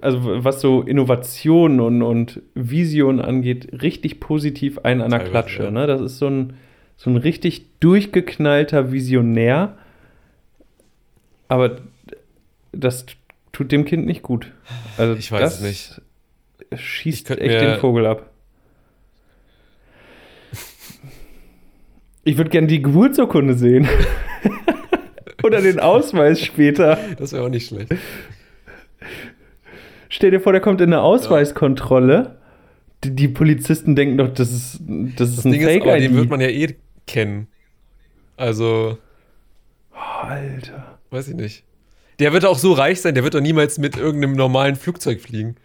also was so Innovation und, und Vision angeht, richtig positiv einen an der Klatsche. ja. Ne? Das ist so ein, so ein richtig durchgeknallter Visionär. Aber das tut dem Kind nicht gut. Also Ich weiß das es nicht. Schießt echt den Vogel ab. Ich würde gerne die Geburtsurkunde sehen. (laughs) Oder den Ausweis später. Das wäre auch nicht schlecht. Stell dir vor, der kommt in eine Ausweiskontrolle. Die, die Polizisten denken doch, das ist, das ist Das ein Ding ist, aber den Fake-ID. wird man ja eh kennen. Also, Alter. weiß ich nicht. Der wird auch so reich sein, der wird doch niemals mit irgendeinem normalen Flugzeug fliegen.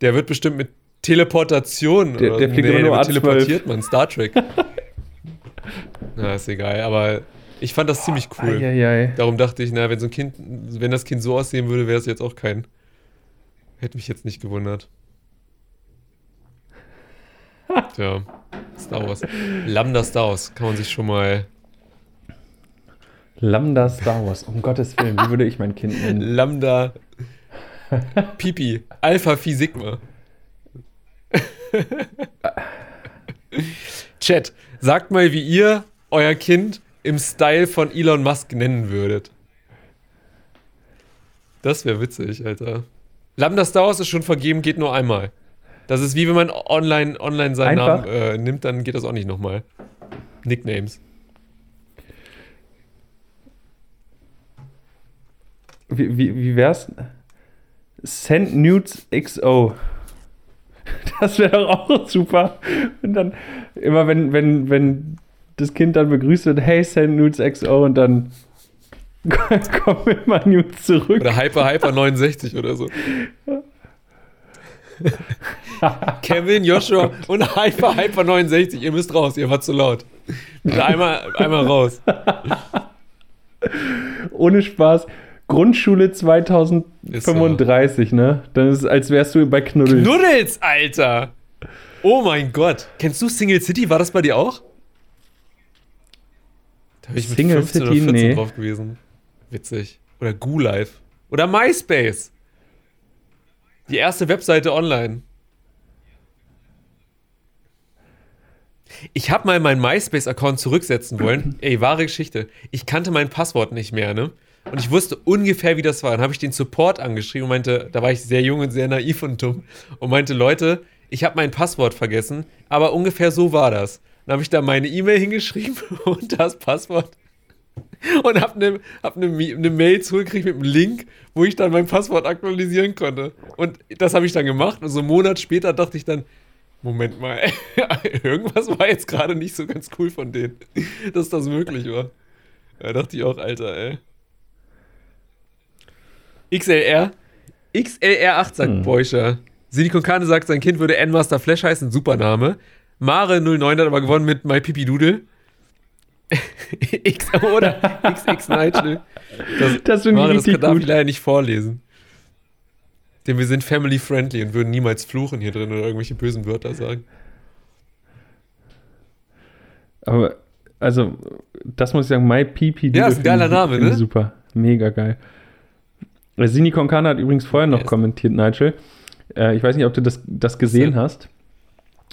Der wird bestimmt mit Teleportation. Der- der fliegt der nur A12. teleportiert man, Star Trek. (laughs) Na, ist egal, aber ich fand das ziemlich cool. Eieiei. Darum dachte ich, na, wenn so ein Kind, wenn das Kind so aussehen würde, wäre es jetzt auch kein. Hätte mich jetzt nicht gewundert. (laughs) Tja, Star Wars. Lambda Star Wars kann man sich schon mal. Lambda Star Wars. Um Gottes Willen, wie würde ich mein Kind nennen? Lambda Pipi. Alpha Phi Sigma. Chat, sagt mal, wie ihr euer Kind im Style von Elon Musk nennen würdet. Das wäre witzig, Alter. Lambda Star Wars ist schon vergeben, geht nur einmal. Das ist wie wenn man online, online seinen Einfach? Namen äh, nimmt, dann geht das auch nicht nochmal. Nicknames. Wie, wie, wie wär's? Send Nudes XO. Das wäre doch auch super. Und dann immer, wenn, wenn, wenn das Kind dann begrüßt wird, hey, send Nudes XO und dann (laughs) kommen immer Nudes zurück. Oder Hyper Hyper 69 oder so. Kevin, Joshua und Hyper Hyper 69. Ihr müsst raus, ihr wart zu laut. Einmal, einmal raus. Ohne Spaß. Grundschule 2035, ne? Dann ist es, als wärst du bei Knuddels. Knuddels, Alter! Oh mein Gott. Kennst du Single City? War das bei dir auch? Da bin ich mit Single 15 City? oder 14 Nee. drauf gewesen. Witzig. Oder Goo Life. Oder MySpace. Die erste Webseite online. Ich habe mal meinen MySpace-Account zurücksetzen wollen. (clears throat) Ey, wahre Geschichte. Ich kannte mein Passwort nicht mehr, ne? Und ich wusste ungefähr, wie das war. Dann habe ich den Support angeschrieben und meinte, da war ich sehr jung und sehr naiv und dumm. Und meinte, Leute, ich habe mein Passwort vergessen, aber ungefähr so war das. Dann habe ich da meine E-Mail hingeschrieben (laughs) und das Passwort. Und habe eine hab ne, Mi- ne Mail zurückgekriegt mit einem Link, wo ich dann mein Passwort aktualisieren konnte. Und das habe ich dann gemacht. Und so einen Monat später dachte ich dann, Moment mal, (laughs) irgendwas war jetzt gerade nicht so ganz cool von denen, dass das möglich war. Da dachte ich auch, Alter, ey. XLR? XLR8 sagt Hm. Beuscher. Silicon Kane sagt, sein Kind würde N-Master Flash heißen, super Name. Mare09 hat aber gewonnen mit My Pipi Doodle. (laughs) X oder XX Nigel. Das, Das finde ich Mare, das richtig darf ich leider nicht vorlesen. Denn wir sind family friendly und würden niemals fluchen hier drin oder irgendwelche bösen Wörter sagen. Aber, also, das muss ich sagen, My PP. Ja, ist ein geiler Name, ne? Super, mega geil. Äh, Sini Konkana hat übrigens vorher noch Yes. kommentiert, Nigel. Äh, ich weiß nicht, ob du das, das gesehen denn? hast.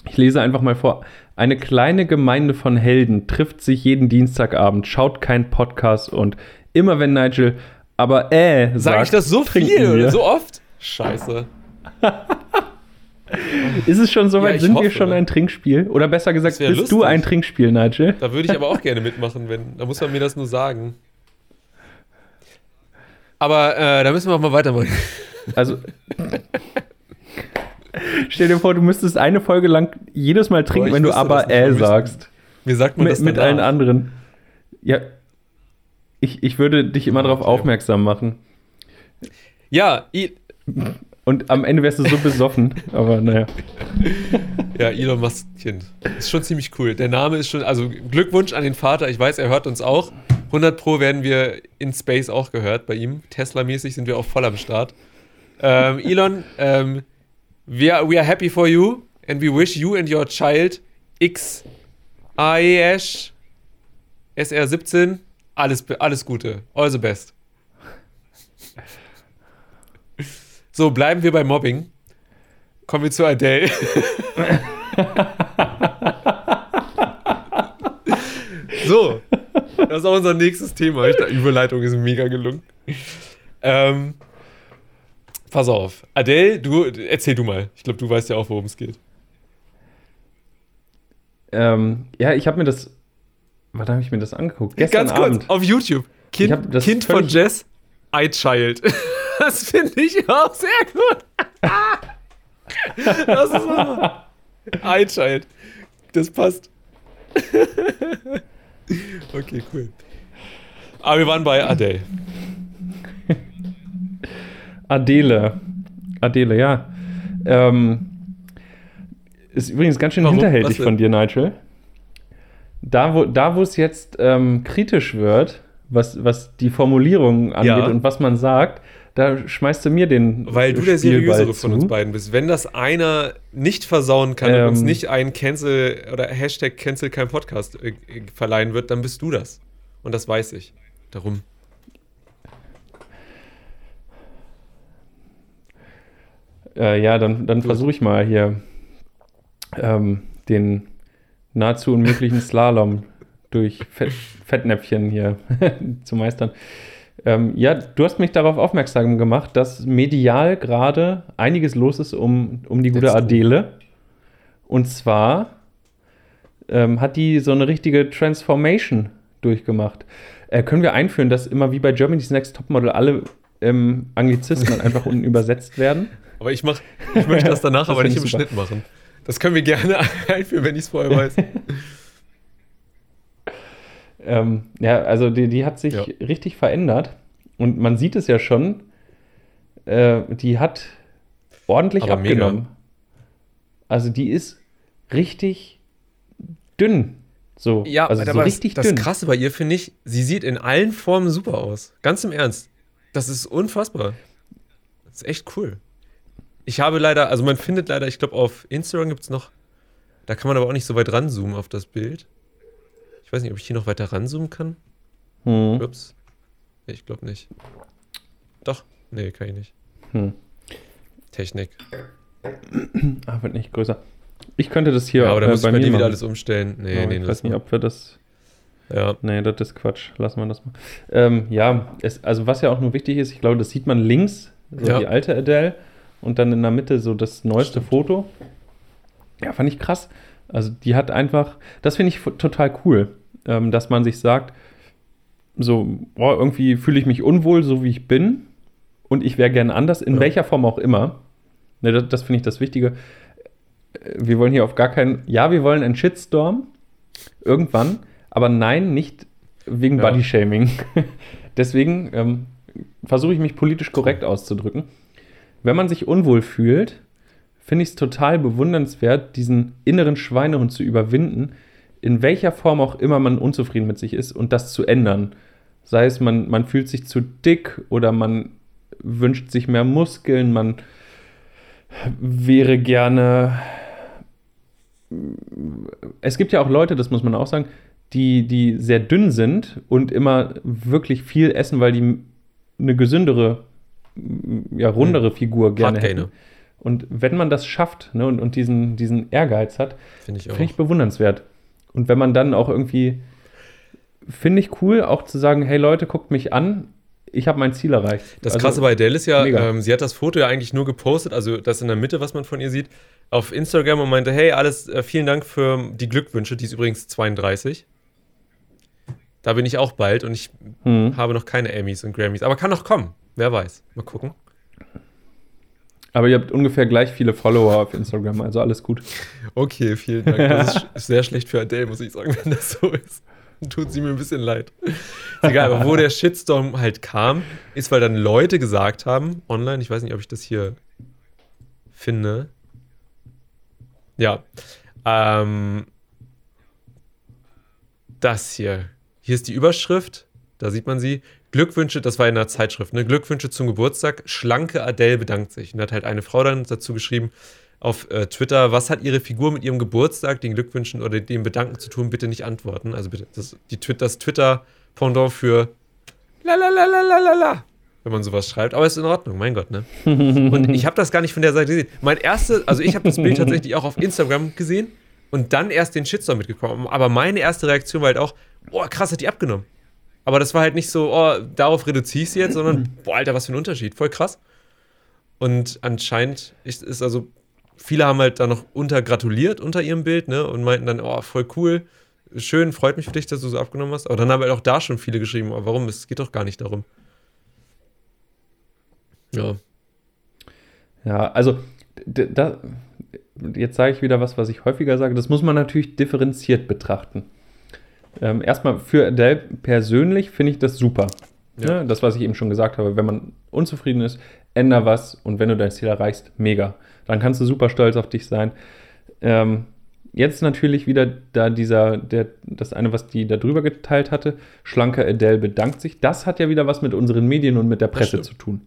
Ich lese einfach mal vor. Eine kleine Gemeinde von Helden trifft sich jeden Dienstagabend, schaut keinen Podcast und immer wenn Nigel aber äh Sag sagt, ich das so trinken viel wir. oder so oft? (laughs) Scheiße. Ist es schon soweit? Ja, Sind wir hoffe. schon ein Trinkspiel? Oder besser gesagt, bist du lustig. ein Trinkspiel, Nigel? Da würde ich aber auch (laughs) gerne mitmachen, wenn. Da muss man mir das nur sagen. Aber äh, da müssen wir auch mal weitermachen. (laughs) Also, Stell dir vor, du müsstest eine Folge lang jedes Mal trinken, ich wenn du aber äh sagst. Wie sagt man Mit, das mit allen anderen. Ja. Ich, ich würde dich immer darauf Okay. aufmerksam machen. Ja, I Und am Ende wärst du so besoffen. Aber naja. (laughs) ja, Elon Musk Kind. Ist schon ziemlich cool. Der Name ist schon, also Glückwunsch an den Vater. Ich weiß, er hört uns auch. 100 Pro werden wir in Space auch gehört bei ihm. Tesla-mäßig sind wir auch voll am Start. Ähm, Elon, ähm, we, are, we are happy for you and we wish you and your child X AES SR17 alles, alles Gute. All the best. So, bleiben wir bei Mobbing. Kommen wir zu Adele. (laughs) so, das ist auch unser nächstes Thema. Ich, die Überleitung ist mega gelungen. Ähm, pass auf. Adele, du, erzähl du mal. Ich glaube, du weißt ja auch, worum es geht. Ähm, ja, ich habe mir das. Wann habe ich mir das angeguckt? Gestern Ganz kurz, Abend. auf YouTube. Kind, kind von Jess, I Child. (laughs) Das finde ich auch sehr gut. Das ist. I Child. Das passt. Okay, cool. Aber wir waren bei Adele. Adele. Adele, ja. Ähm, ist übrigens ganz schön Warum? hinterhältig von dir, Nigel. Da, wo, da, wo es jetzt ähm, kritisch wird, was, was die Formulierungen angeht Ja. und was man sagt, da schmeißt du mir den Weil du der seriösere von uns beiden bist. Wenn das einer nicht versauen kann und Ähm. uns nicht ein Cancel oder Hashtag Cancel kein Podcast äh, äh, verleihen wird, dann bist du das. Und das weiß ich. Darum. Äh, ja, dann, dann versuche ich mal hier ähm, den nahezu unmöglichen (laughs) Slalom durch Fett, Fettnäpfchen hier (laughs) zu meistern. Ähm, ja, du hast mich darauf aufmerksam gemacht, dass medial gerade einiges los ist um, um die gute. Adele. Und zwar ähm, hat die so eine richtige Transformation durchgemacht. Äh, können wir einführen, dass immer wie bei Germany's Next Topmodel alle ähm, Anglizismen (laughs) einfach unten übersetzt werden? Aber ich mach, ich möchte (laughs) das danach Das aber nicht im super. Schnitt machen. Das können wir gerne (laughs) einführen, wenn ich es vorher weiß. Ähm, ja, also die, die hat sich Ja. richtig verändert und man sieht es ja schon. Äh, die hat ordentlich Aber mega. abgenommen. Also die ist richtig dünn. So, Ja, also aber so das, richtig das dünn. Krasse bei ihr finde ich, sie sieht in allen Formen super aus. Ganz im Ernst. Das ist unfassbar. Das ist echt cool. Ich habe leider, also man findet leider, ich glaube auf Instagram gibt es noch, da kann man aber auch nicht so weit ranzoomen auf das Bild. Ich weiß nicht, ob ich hier noch weiter ranzoomen kann. Hm. Ups. Ich glaube nicht. Doch. Nee, kann ich nicht. Hm. Technik. Ah, wird nicht größer. Ich könnte das hier Ja, aber da äh, muss ich bei dir wieder alles umstellen. Nee, Ja, nee, ich weiß nicht, ob wir das. Ja. Nee, das ist Quatsch. Lassen wir das mal. Ähm, ja, es, also was ja auch nur wichtig ist, ich glaube, das sieht man links, so Ja. die alte Adele, und dann in der Mitte so das neueste Stimmt. Foto. Ja, fand ich krass. Also die hat einfach, das finde ich total cool, ähm, dass man sich sagt, so, boah, irgendwie fühle ich mich unwohl, so wie ich bin, und ich wäre gerne anders, in Ja. welcher Form auch immer. Ne, das das finde ich das Wichtige. Äh, Wir wollen hier auf gar keinen, ja, wir wollen einen Shitstorm, irgendwann, aber nein, nicht wegen Ja. Bodyshaming. (laughs) Deswegen ähm, versuche ich mich politisch korrekt auszudrücken. Wenn man sich unwohl fühlt, finde ich es total bewundernswert, diesen inneren Schweinehund zu überwinden, in welcher Form auch immer man unzufrieden mit sich ist und das zu ändern. Sei es, man, man fühlt sich zu dick oder man wünscht sich mehr Muskeln, man wäre gerne. Es gibt ja auch Leute, das muss man auch sagen, die, die sehr dünn sind und immer wirklich viel essen, weil die eine gesündere, ja, rundere Figur gerne Hardgainer. hätten. Und wenn man das schafft ne, und, und diesen, diesen Ehrgeiz hat, Finde ich finde ich bewundernswert. Und wenn man dann auch irgendwie, finde ich cool, auch zu sagen, hey Leute, guckt mich an, ich habe mein Ziel erreicht. Das Also, Krasse bei Adele ist ja, ähm, sie hat das Foto ja eigentlich nur gepostet, also das in der Mitte, was man von ihr sieht, auf Instagram und meinte, hey, alles, äh, vielen Dank für die Glückwünsche, die ist übrigens 32. Da bin ich auch bald und ich Hm. habe noch keine Emmys und Grammys, aber kann noch kommen, wer weiß. Mal gucken. Aber ihr habt ungefähr gleich viele Follower auf Instagram, also alles gut. Okay, vielen Dank. Das (laughs) ist sehr schlecht für Adele, muss ich sagen, (laughs) wenn das so ist. Tut sie mir ein bisschen leid. Ist egal, aber wo der Shitstorm halt kam, ist, weil dann Leute gesagt haben, online, ich weiß nicht, ob ich das hier finde. Ja. Ähm, das hier. Hier ist die Überschrift, da sieht man sie. Glückwünsche, das war in einer Zeitschrift, ne? Glückwünsche zum Geburtstag. Schlanke Adele bedankt sich. Und hat halt eine Frau dann dazu geschrieben auf äh, Twitter, was hat ihre Figur mit ihrem Geburtstag, den Glückwünschen oder dem Bedanken zu tun? Bitte nicht antworten. Also bitte, das, die, das Twitter-Pendant für la wenn man sowas schreibt. Aber ist in Ordnung, mein Gott, ne? (laughs) Und ich habe das gar nicht von der Seite gesehen. Mein erstes, also ich habe das Bild tatsächlich auch auf Instagram gesehen und dann erst den Shitstorm mitgekommen. Aber meine erste Reaktion war halt auch, boah, krass, hat die abgenommen. Aber das war halt nicht so, oh, darauf reduziere ich sie jetzt, sondern, boah, Alter, was für ein Unterschied. Voll krass. Und anscheinend ist, ist also, viele haben halt da noch unter gratuliert unter ihrem Bild, ne? Und meinten dann, oh, voll cool, schön, freut mich für dich, dass du so abgenommen hast. Aber dann haben halt auch da schon viele geschrieben, oh, warum? Es geht doch gar nicht darum. Ja. Ja, also, da, jetzt sage ich wieder was, was ich häufiger sage. Das muss man natürlich differenziert betrachten. Ähm, erstmal für Adele persönlich finde ich das super. Ja. Ne? Das, was ich eben schon gesagt habe, wenn man unzufrieden ist, änder was und wenn du dein Ziel erreichst, mega. Dann kannst du super stolz auf dich sein. Ähm, jetzt natürlich wieder da dieser, der, das eine, was die da drüber geteilt hatte, schlanker Adele bedankt sich. Das hat ja wieder was mit unseren Medien und mit der Presse zu tun.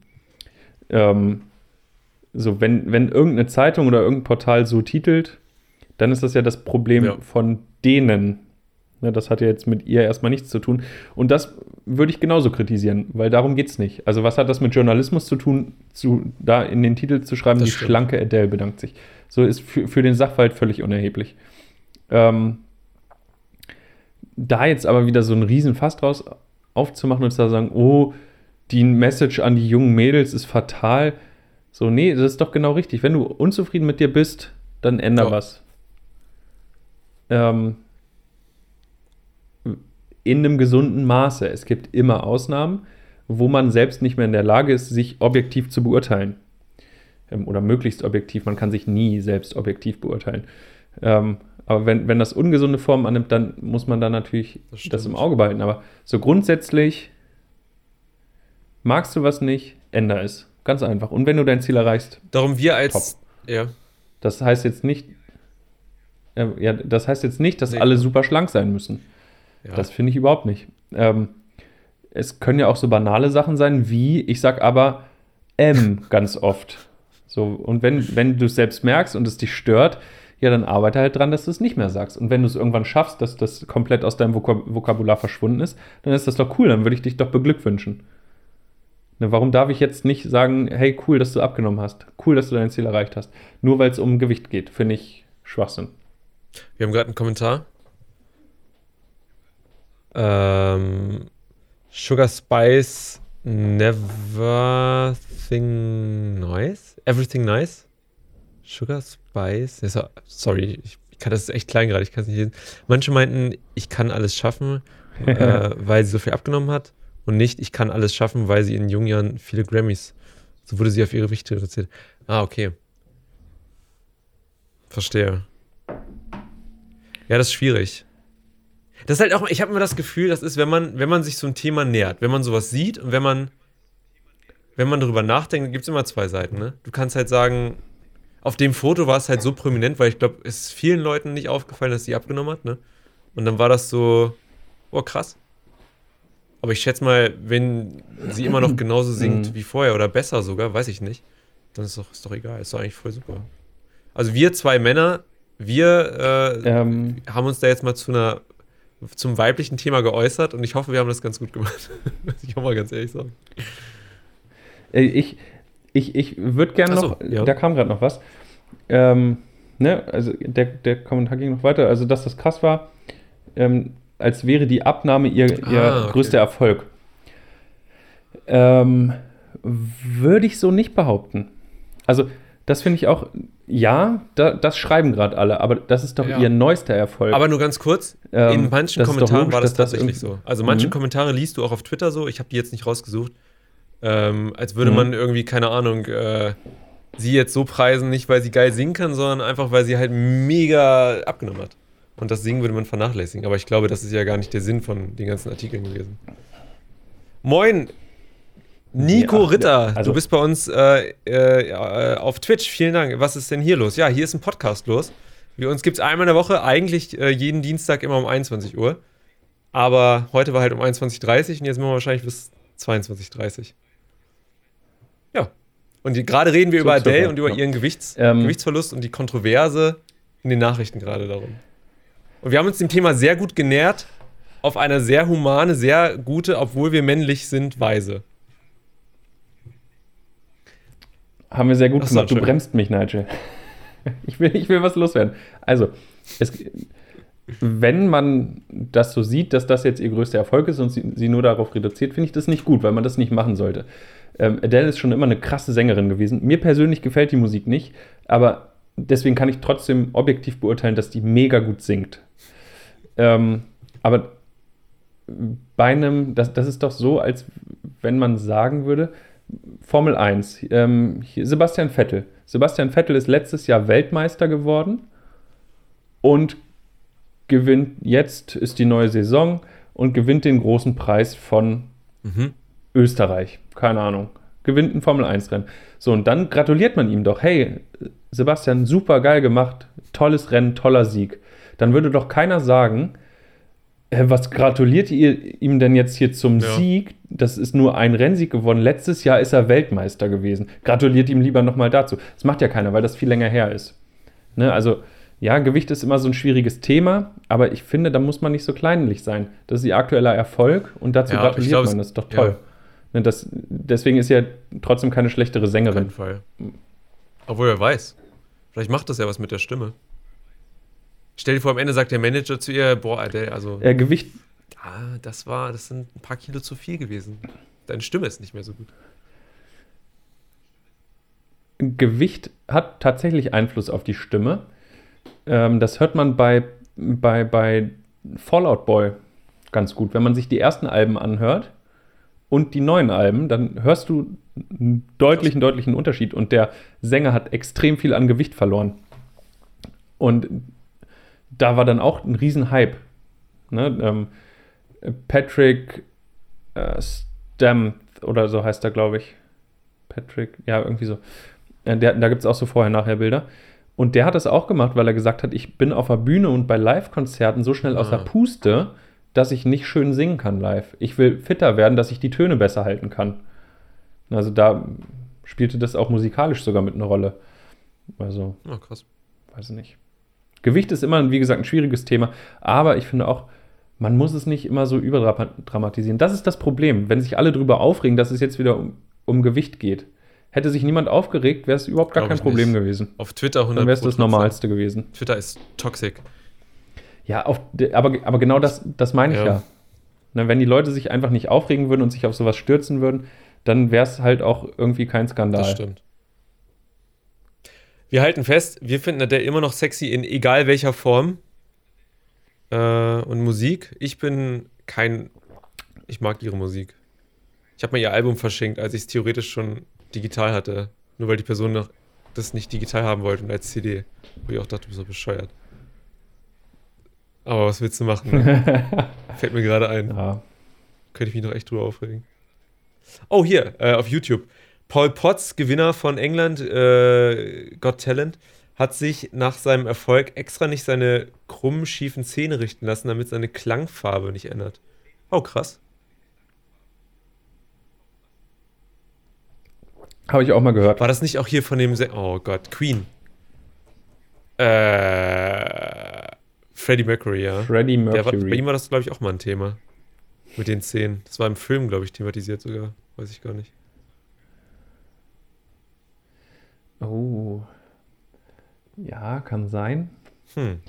Ähm, so, wenn, wenn irgendeine Zeitung oder irgendein Portal so titelt, dann ist das ja das Problem ja. von denen, Ne, das hat ja jetzt mit ihr erstmal nichts zu tun. Und das würde ich genauso kritisieren, weil darum geht es nicht. Also, was hat das mit Journalismus zu tun, zu, da in den Titel zu schreiben, das die stimmt. schlanke Adele bedankt sich? So ist für, für den Sachverhalt völlig unerheblich. Ähm, da jetzt aber wieder so einen riesen Fass draus aufzumachen und zu sagen, oh, die Message an die jungen Mädels ist fatal. So, nee, das ist doch genau richtig. Wenn du unzufrieden mit dir bist, dann änder ja. was. Ähm, in einem gesunden Maße. Es gibt immer Ausnahmen, wo man selbst nicht mehr in der Lage ist, sich objektiv zu beurteilen. Ähm, oder möglichst objektiv. Man kann sich nie selbst objektiv beurteilen. Ähm, aber wenn, wenn das ungesunde Formen annimmt, dann muss man da natürlich das, das, im Auge behalten. Aber so grundsätzlich, magst du was nicht, ändere es. Ganz einfach. Und wenn du dein Ziel erreichst. Darum wir als. Top. Ja. Das heißt jetzt nicht. Äh, ja, das heißt jetzt nicht, dass nee. alle super schlank sein müssen. Ja. Das finde ich überhaupt nicht. Ähm, es können ja auch so banale Sachen sein, wie, ich sag aber M ganz oft. So, und wenn, wenn du es selbst merkst und es dich stört, ja, dann arbeite halt dran, dass du es nicht mehr sagst. Und wenn du es irgendwann schaffst, dass das komplett aus deinem Vokab Vokabular verschwunden ist, dann ist das doch cool, dann würde ich dich doch beglückwünschen. Ne, warum darf ich jetzt nicht sagen, hey, cool, dass du abgenommen hast, cool, dass du dein Ziel erreicht hast, nur weil es um Gewicht geht, finde ich Schwachsinn. Wir haben gerade einen Kommentar ähm, Sugar Spice Never Thing Nice? Everything Nice? Sugar Spice? sorry, ich kann das ist echt klein gerade, ich kann es nicht lesen. Manche meinten, ich kann alles schaffen, (laughs) äh, weil sie so viel abgenommen hat. Und nicht, ich kann alles schaffen, weil sie in jungen Jahren viele Grammys. So wurde sie auf ihre Wichte reduziert. Ah, okay. Verstehe. Ja, das ist schwierig. Das ist halt auch, ich habe immer das Gefühl, das ist, wenn man, wenn man sich so ein Thema nähert, wenn man sowas sieht und wenn man, wenn man darüber nachdenkt, gibt es immer zwei Seiten, ne? Du kannst halt sagen, auf dem Foto war es halt so prominent, weil ich glaube, es ist vielen Leuten nicht aufgefallen, dass sie abgenommen hat, ne? Und dann war das so, oh krass. Aber ich schätze mal, wenn sie immer noch genauso (clears throat) singt mhm. wie vorher oder besser sogar, weiß ich nicht, dann ist doch, ist doch egal. Ist doch eigentlich voll super. Also wir zwei Männer, wir äh, ähm. haben uns da jetzt mal zu einer zum weiblichen Thema geäußert und ich hoffe, wir haben das ganz gut gemacht. (laughs) ich hoffe mal ganz ehrlich sagen. Äh, ich, ich, ich würde gerne so, noch, ja. da kam gerade noch was. Ähm, ne, also der, der Kommentar ging noch weiter, also dass das krass war, ähm, als wäre die Abnahme ihr, ihr ah, okay. größter Erfolg. Ähm, würde ich so nicht behaupten. Also das finde ich auch, ja, da, das schreiben gerade alle, aber das ist doch ja. ihr neuester Erfolg. Aber nur ganz kurz, ähm, in manchen Kommentaren war das tatsächlich so. Also manche mhm. Kommentare liest du auch auf Twitter so, ich habe die jetzt nicht rausgesucht, ähm, als würde mhm. man irgendwie, keine Ahnung, äh, sie jetzt so preisen, nicht weil sie geil singen kann, sondern einfach weil sie halt mega abgenommen hat. Und das Singen würde man vernachlässigen. Aber ich glaube, das ist ja gar nicht der Sinn von den ganzen Artikeln gewesen. Moin, Nico Ja, Ritter, also- du bist bei uns äh, äh, äh, auf Twitch. Vielen Dank. Was ist denn hier los? Ja, hier ist ein Podcast los. Wir uns gibt es einmal in der Woche, eigentlich äh, jeden Dienstag immer um 21 Uhr. Aber heute war halt um 21.30 Uhr und jetzt machen wir wahrscheinlich bis 22.30 Uhr. Ja. Und gerade reden wir So über Adele und über ja. ihren Gewichts, Ähm. Gewichtsverlust und die Kontroverse in den Nachrichten gerade darum. Und wir haben uns dem Thema sehr gut genähert, auf eine sehr humane, sehr gute, obwohl wir männlich sind, Weise. Haben wir sehr gut so, gemacht. Du bremst mich, Nigel. Ich will, ich will was loswerden. Also, es, wenn man das so sieht, dass das jetzt ihr größter Erfolg ist und sie, sie nur darauf reduziert, finde ich das nicht gut, weil man das nicht machen sollte. Ähm, Adele ist schon immer eine krasse Sängerin gewesen. Mir persönlich gefällt die Musik nicht, aber deswegen kann ich trotzdem objektiv beurteilen, dass die mega gut singt. Ähm, aber bei einem, das, das ist doch so, als wenn man sagen würde, Formel 1, ähm, Sebastian Vettel. Sebastian Vettel ist letztes Jahr Weltmeister geworden und gewinnt, jetzt ist die neue Saison und gewinnt den großen Preis von Mhm. Österreich. Keine Ahnung. Gewinnt ein Formel 1-Rennen. So, und dann gratuliert man ihm doch. Hey, Sebastian, super geil gemacht. Tolles Rennen, toller Sieg. Dann würde doch keiner sagen, was gratuliert ihr ihm denn jetzt hier zum Ja. Sieg? Das ist nur ein Rennsieg gewonnen. Letztes Jahr ist er Weltmeister gewesen. Gratuliert ihm lieber nochmal dazu. Das macht ja keiner, weil das viel länger her ist. Ne? Also, ja, Gewicht ist immer so ein schwieriges Thema, aber ich finde, da muss man nicht so kleinlich sein. Das ist ihr aktueller Erfolg und dazu Ja, gratuliert glaub, man. Das ist doch ja. toll. Ne, das, deswegen ist ja trotzdem keine schlechtere Auf Sängerin. jeden Fall. Obwohl er weiß. Vielleicht macht das ja was mit der Stimme. Stell dir vor, am Ende sagt der Manager zu ihr, boah, Adele, also, Äh, Gewicht, ah, das war, das sind ein paar Kilo zu viel gewesen. Deine Stimme ist nicht mehr so gut. Gewicht hat tatsächlich Einfluss auf die Stimme. Ähm, das hört man bei, bei, bei Fallout Boy ganz gut. Wenn man sich die ersten Alben anhört und die neuen Alben, dann hörst du einen deutlichen, deutlichen Unterschied. Und der Sänger hat extrem viel an Gewicht verloren. Und da war dann auch ein Riesenhype. Ne? Ähm, Patrick äh, Stamp oder so heißt er, glaube ich. Patrick, ja, irgendwie so. Äh, Der, da gibt es auch so vorher-nachher-Bilder. Und der hat das auch gemacht, weil er gesagt hat, ich bin auf der Bühne und bei Live-Konzerten so schnell aus Ah. der Puste, dass ich nicht schön singen kann live. Ich will fitter werden, dass ich die Töne besser halten kann. Also da spielte das auch musikalisch sogar mit einer Rolle. Also, Ah, krass. weiß ich nicht. Gewicht ist immer, wie gesagt, ein schwieriges Thema, aber ich finde auch, man muss es nicht immer so überdramatisieren. Das ist das Problem, wenn sich alle darüber aufregen, dass es jetzt wieder um, um Gewicht geht. Hätte sich niemand aufgeregt, wäre es überhaupt gar Glaub kein Problem nicht. gewesen. Auf Twitter 100 Dann wäre es das. Normalste gewesen. Twitter ist toxic. Ja, auf, aber, aber genau das, das meine ich Ja. ja. Ne, wenn die Leute sich einfach nicht aufregen würden und sich auf sowas stürzen würden, dann wäre es halt auch irgendwie kein Skandal. Das stimmt. Wir halten fest, wir finden Adele immer noch sexy in egal welcher Form. Äh, und Musik. Ich bin kein. Ich mag ihre Musik. Ich habe mir ihr Album verschenkt, als ich es theoretisch schon digital hatte. Nur weil die Person noch das nicht digital haben wollte und als CD. Wo ich auch dachte, du bist doch bescheuert. Aber was willst du machen? Ne? (laughs) Fällt mir gerade ein. Ja. Könnte ich mich noch echt drüber aufregen. Oh, hier, äh, auf YouTube. Paul Potts, Gewinner von England, äh, Got Talent, hat sich nach seinem Erfolg extra nicht seine krummen, schiefen Zähne richten lassen, damit seine Klangfarbe nicht ändert. Oh, krass. Habe ich auch mal gehört. War das nicht auch hier von dem. Se oh Gott, Queen. Äh. Freddie Mercury, ja. Freddie Der war, bei Mercury. ihm war das, glaube ich, auch mal ein Thema. Mit den Zähnen. Das war im Film, glaube ich, thematisiert sogar. Weiß ich gar nicht. Oh. Ja, kann sein. Hm.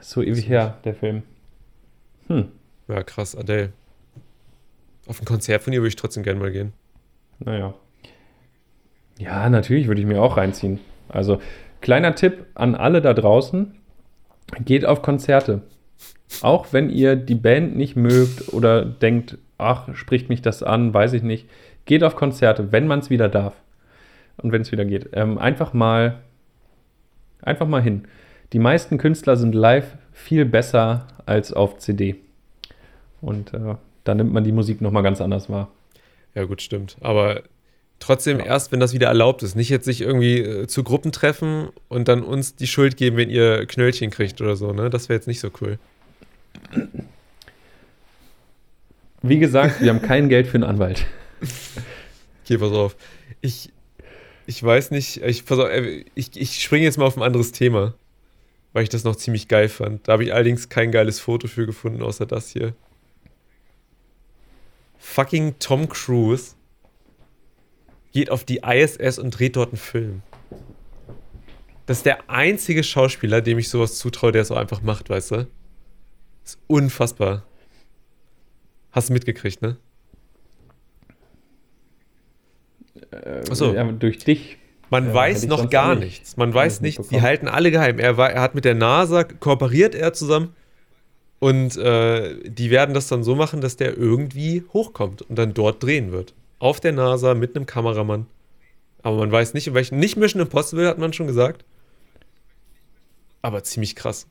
So ewig her, der Film. Hm. Ja, krass, Adele. Auf ein Konzert von ihr würde ich trotzdem gerne mal gehen. Naja. Ja, natürlich würde ich mir auch reinziehen. Also, kleiner Tipp an alle da draußen: geht auf Konzerte. Auch wenn ihr die Band nicht mögt oder denkt, ach, spricht mich das an, weiß ich nicht. Geht auf Konzerte, wenn man es wieder darf. Und wenn es wieder geht, ähm, einfach mal, einfach mal hin. Die meisten Künstler sind live viel besser als auf CD. Und äh, da nimmt man die Musik nochmal ganz anders wahr. Ja, gut, stimmt. Aber trotzdem ja. erst, wenn das wieder erlaubt ist. Nicht jetzt sich irgendwie äh, zu Gruppen treffen und dann uns die Schuld geben, wenn ihr Knöllchen kriegt oder so, ne? Das wäre jetzt nicht so cool. Wie gesagt, wir haben kein Geld für einen Anwalt. (laughs) Okay, pass auf. Ich, ich weiß nicht, ich, äh, ich, ich springe jetzt mal auf ein anderes Thema, weil ich das noch ziemlich geil fand. Da habe ich allerdings kein geiles Foto für gefunden, außer das hier. Fucking Tom Cruise geht auf die ISS und dreht dort einen Film. Das ist der einzige Schauspieler, dem ich sowas zutraue, der es so einfach macht, weißt du? Das ist unfassbar. Hast du mitgekriegt, ne? Äh. Ja, durch dich. Man ja, weiß noch gar nichts. Man weiß nichts. Die halten alle geheim. Er, war, er hat mit der NASA kooperiert, er zusammen. Und äh, die werden das dann so machen, dass der irgendwie hochkommt und dann dort drehen wird. Auf der NASA mit einem Kameramann. Aber man weiß nicht, in welchen. Nicht Mission Impossible, hat man schon gesagt. Aber ziemlich krass.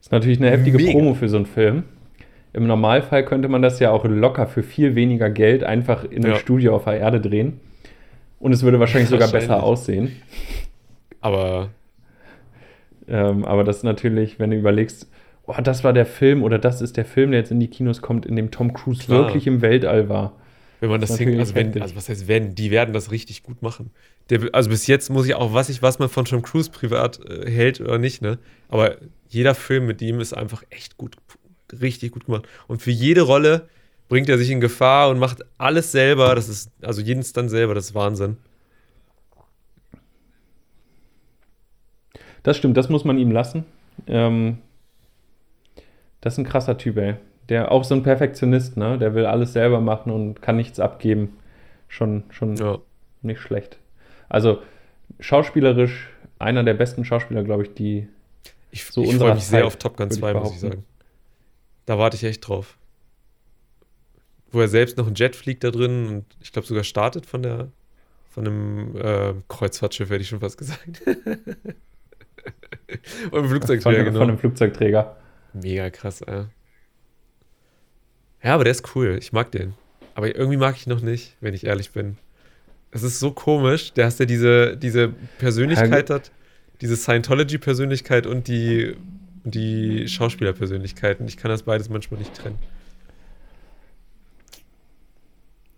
Ist natürlich eine heftige Mega. Promo für so einen Film. Im Normalfall könnte man das ja auch locker für viel weniger Geld einfach in einem ja. Studio auf der Erde drehen. Und es würde wahrscheinlich sogar besser aussehen. Aber. Ähm, aber das ist natürlich, wenn du überlegst, oh, das war der Film oder das ist der Film, der jetzt in die Kinos kommt, in dem Tom Cruise Klar. wirklich im Weltall war. Wenn man das, das hinkt, also, wenn, also was heißt wenn, die werden das richtig gut machen. Der, also bis jetzt muss ich auch, was ich, was man von Tom Cruise privat äh, hält oder nicht, ne? Aber jeder Film mit ihm ist einfach echt gut, richtig gut gemacht. Und für jede Rolle bringt er sich in Gefahr und macht alles selber. Das ist, also jeden Stunt selber, das ist Wahnsinn. Das stimmt, das muss man ihm lassen. Ähm, das ist ein krasser Typ, ey. Der auch so ein Perfektionist, ne? Der will alles selber machen und kann nichts abgeben. Schon, schon ja. nicht schlecht. Also schauspielerisch einer der besten Schauspieler, glaube ich, die ich, so ich freue mich sehr auf Top Gun 2, muss ich sagen. Da warte ich echt drauf. Wo er selbst noch ein Jet fliegt da drin und ich glaube sogar startet von der von einem äh, Kreuzfahrtschiff, hätte ich schon fast gesagt. (laughs) und einem Flugzeugträger, von, genau. Von einem Flugzeugträger. Mega krass, ey. Ja, aber der ist cool. Ich mag den. Aber irgendwie mag ich ihn noch nicht, wenn ich ehrlich bin. Es ist so komisch. Der hast ja diese, diese Persönlichkeit hat, diese Scientology-Persönlichkeit und die, die Schauspielerpersönlichkeiten. Ich kann das beides manchmal nicht trennen.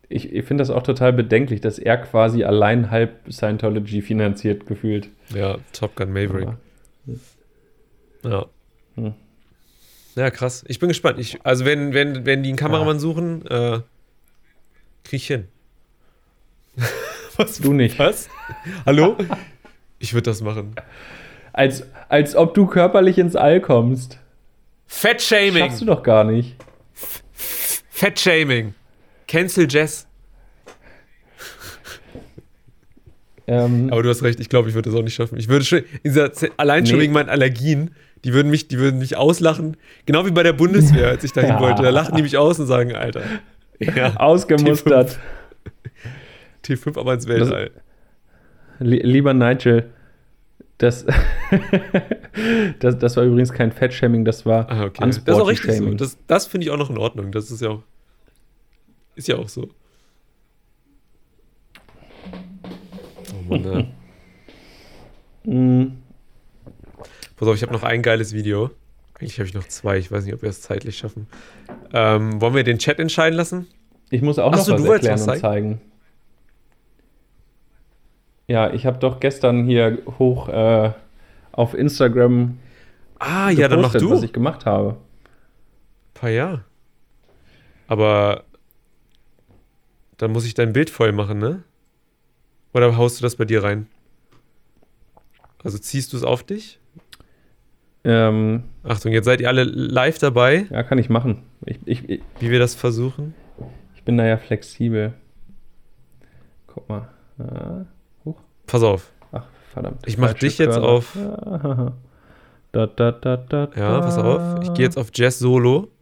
Ich, ich finde das auch total bedenklich, dass er quasi allein halb Scientology finanziert gefühlt. Ja, Top Gun Maverick. Ja. Hm. Ja, krass. Ich bin gespannt. Ich, also, wenn, wenn, wenn die einen Kameramann ja. suchen, äh, krieg ich hin. (laughs) Was? Du nicht. Was? Hallo? (laughs) Ich würde das machen. Als, als ob du körperlich ins All kommst. Fettshaming. Schaffst du doch gar nicht. Fettshaming. Cancel Jess. Ähm, Aber du hast recht, ich glaube, ich würde das auch nicht schaffen. Ich würde schon, allein schon nee. wegen meinen Allergien, die würden, mich, die würden mich auslachen. Genau wie bei der Bundeswehr, als ich dahin ja. wollte. Da lachen die mich aus und sagen, Alter. Ja, Ausgemustert. T5, T5 aber ins Weltall. Das, lieber Nigel, das, (laughs) das, das war übrigens kein Fettshaming, das war ah, okay. Das ist auch richtig so. Das, das finde ich auch noch in Ordnung. Das ist ja auch, ist ja auch so. Oh Mann, ne? (laughs) Pass auf, ich habe noch ein geiles Video. Eigentlich habe ich noch zwei. Ich weiß nicht, ob wir es zeitlich schaffen. Ähm, wollen wir den Chat entscheiden lassen? Ich muss auch Achso, noch was erklären was und zeigen. Ja, ich habe doch gestern hier hoch äh, auf Instagram ah, gepostet, ja, dann mach du. was ich gemacht habe. Paar ja. Aber dann muss ich dein Bild voll machen, ne? Oder haust du das bei dir rein? Also ziehst du es auf dich? Ähm, Achtung, jetzt seid ihr alle live dabei. Ja, kann ich machen. Ich, ich, ich, Wie wir das versuchen? Ich bin da ja flexibel. Guck mal. Hoch. Pass auf. Ach, verdammt. Ich mach dich jetzt Körner. auf. (laughs) Da, da, da, da, ja, pass auf. Ich gehe jetzt auf Jazz Solo.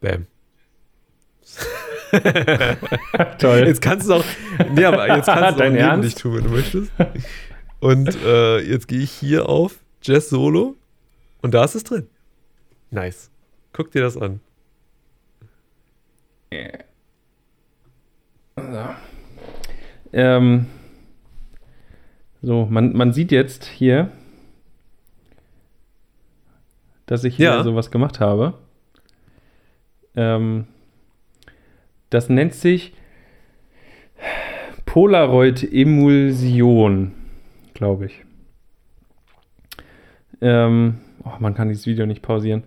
Bam. (laughs) Toll. Jetzt kannst du auch. Nee, aber jetzt kannst du auch (laughs) Dein neben dich tun, wenn du möchtest. Und äh, jetzt gehe ich hier auf Jazz Solo und da ist es drin. Nice. Guck dir das an. Ähm, so, man, man sieht jetzt hier, dass ich hier Ja. sowas gemacht habe. Ähm, das nennt sich Polaroid-Emulsion, glaube ich. Ähm, oh, man kann dieses Video nicht pausieren.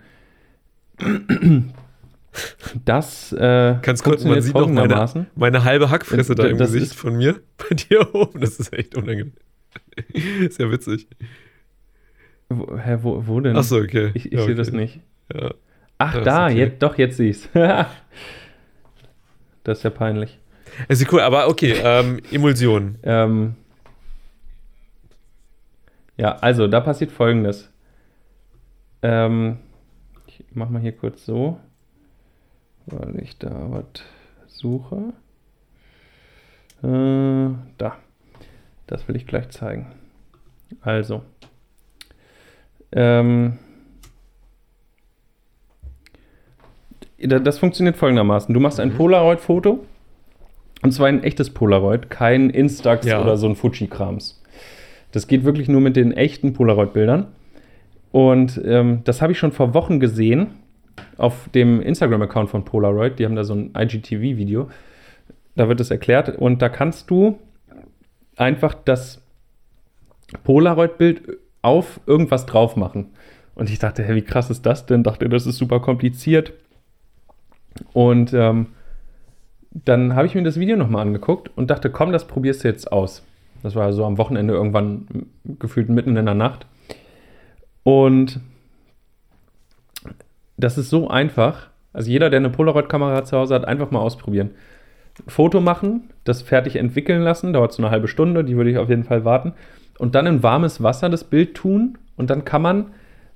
Das äh, Ganz kurz, man sieht noch meine, meine halbe Hackfresse da Das im ist- Gesicht von mir. (laughs) Bei dir oben. Das ist echt unangenehm. (laughs) ist ja witzig. Wo, hä, wo, wo denn? Achso, okay. Ich, ich Ja, sehe okay. das nicht. Ja. Ach, ist da, okay. jetzt, doch, jetzt sehe ich's. (laughs) das ist ja peinlich. Es ist cool, aber okay, ähm, Emulsion. Ähm, ja, also, da passiert folgendes. Ähm, ich mach mal hier kurz so, weil ich da was suche. Äh, da. Das will ich gleich zeigen. Also. Ähm, da- das funktioniert folgendermaßen. Du machst ein Polaroid-Foto. Und zwar ein echtes Polaroid, kein Instax Ja. oder so ein Fuji-Krams. Das geht wirklich nur mit den echten Polaroid-Bildern. Und ähm, das habe ich schon vor Wochen gesehen auf dem Instagram-Account von Polaroid. Die haben da so ein IGTV-Video. Da wird es erklärt. Und da kannst du einfach das Polaroid-Bild auf irgendwas drauf machen. Und ich dachte, hey, wie krass ist das denn? Dachte, das ist super kompliziert. Und ähm, dann habe ich mir das Video nochmal angeguckt und dachte, komm, das probierst du jetzt aus. Das war so am Wochenende irgendwann gefühlt mitten in der Nacht. Und das ist so einfach. Also jeder, der eine Polaroid-Kamera zu Hause hat, einfach mal ausprobieren. Foto machen, das fertig entwickeln lassen, dauert so eine halbe Stunde, die würde ich auf jeden Fall warten. Und dann in warmes Wasser das Bild tun und dann kann man,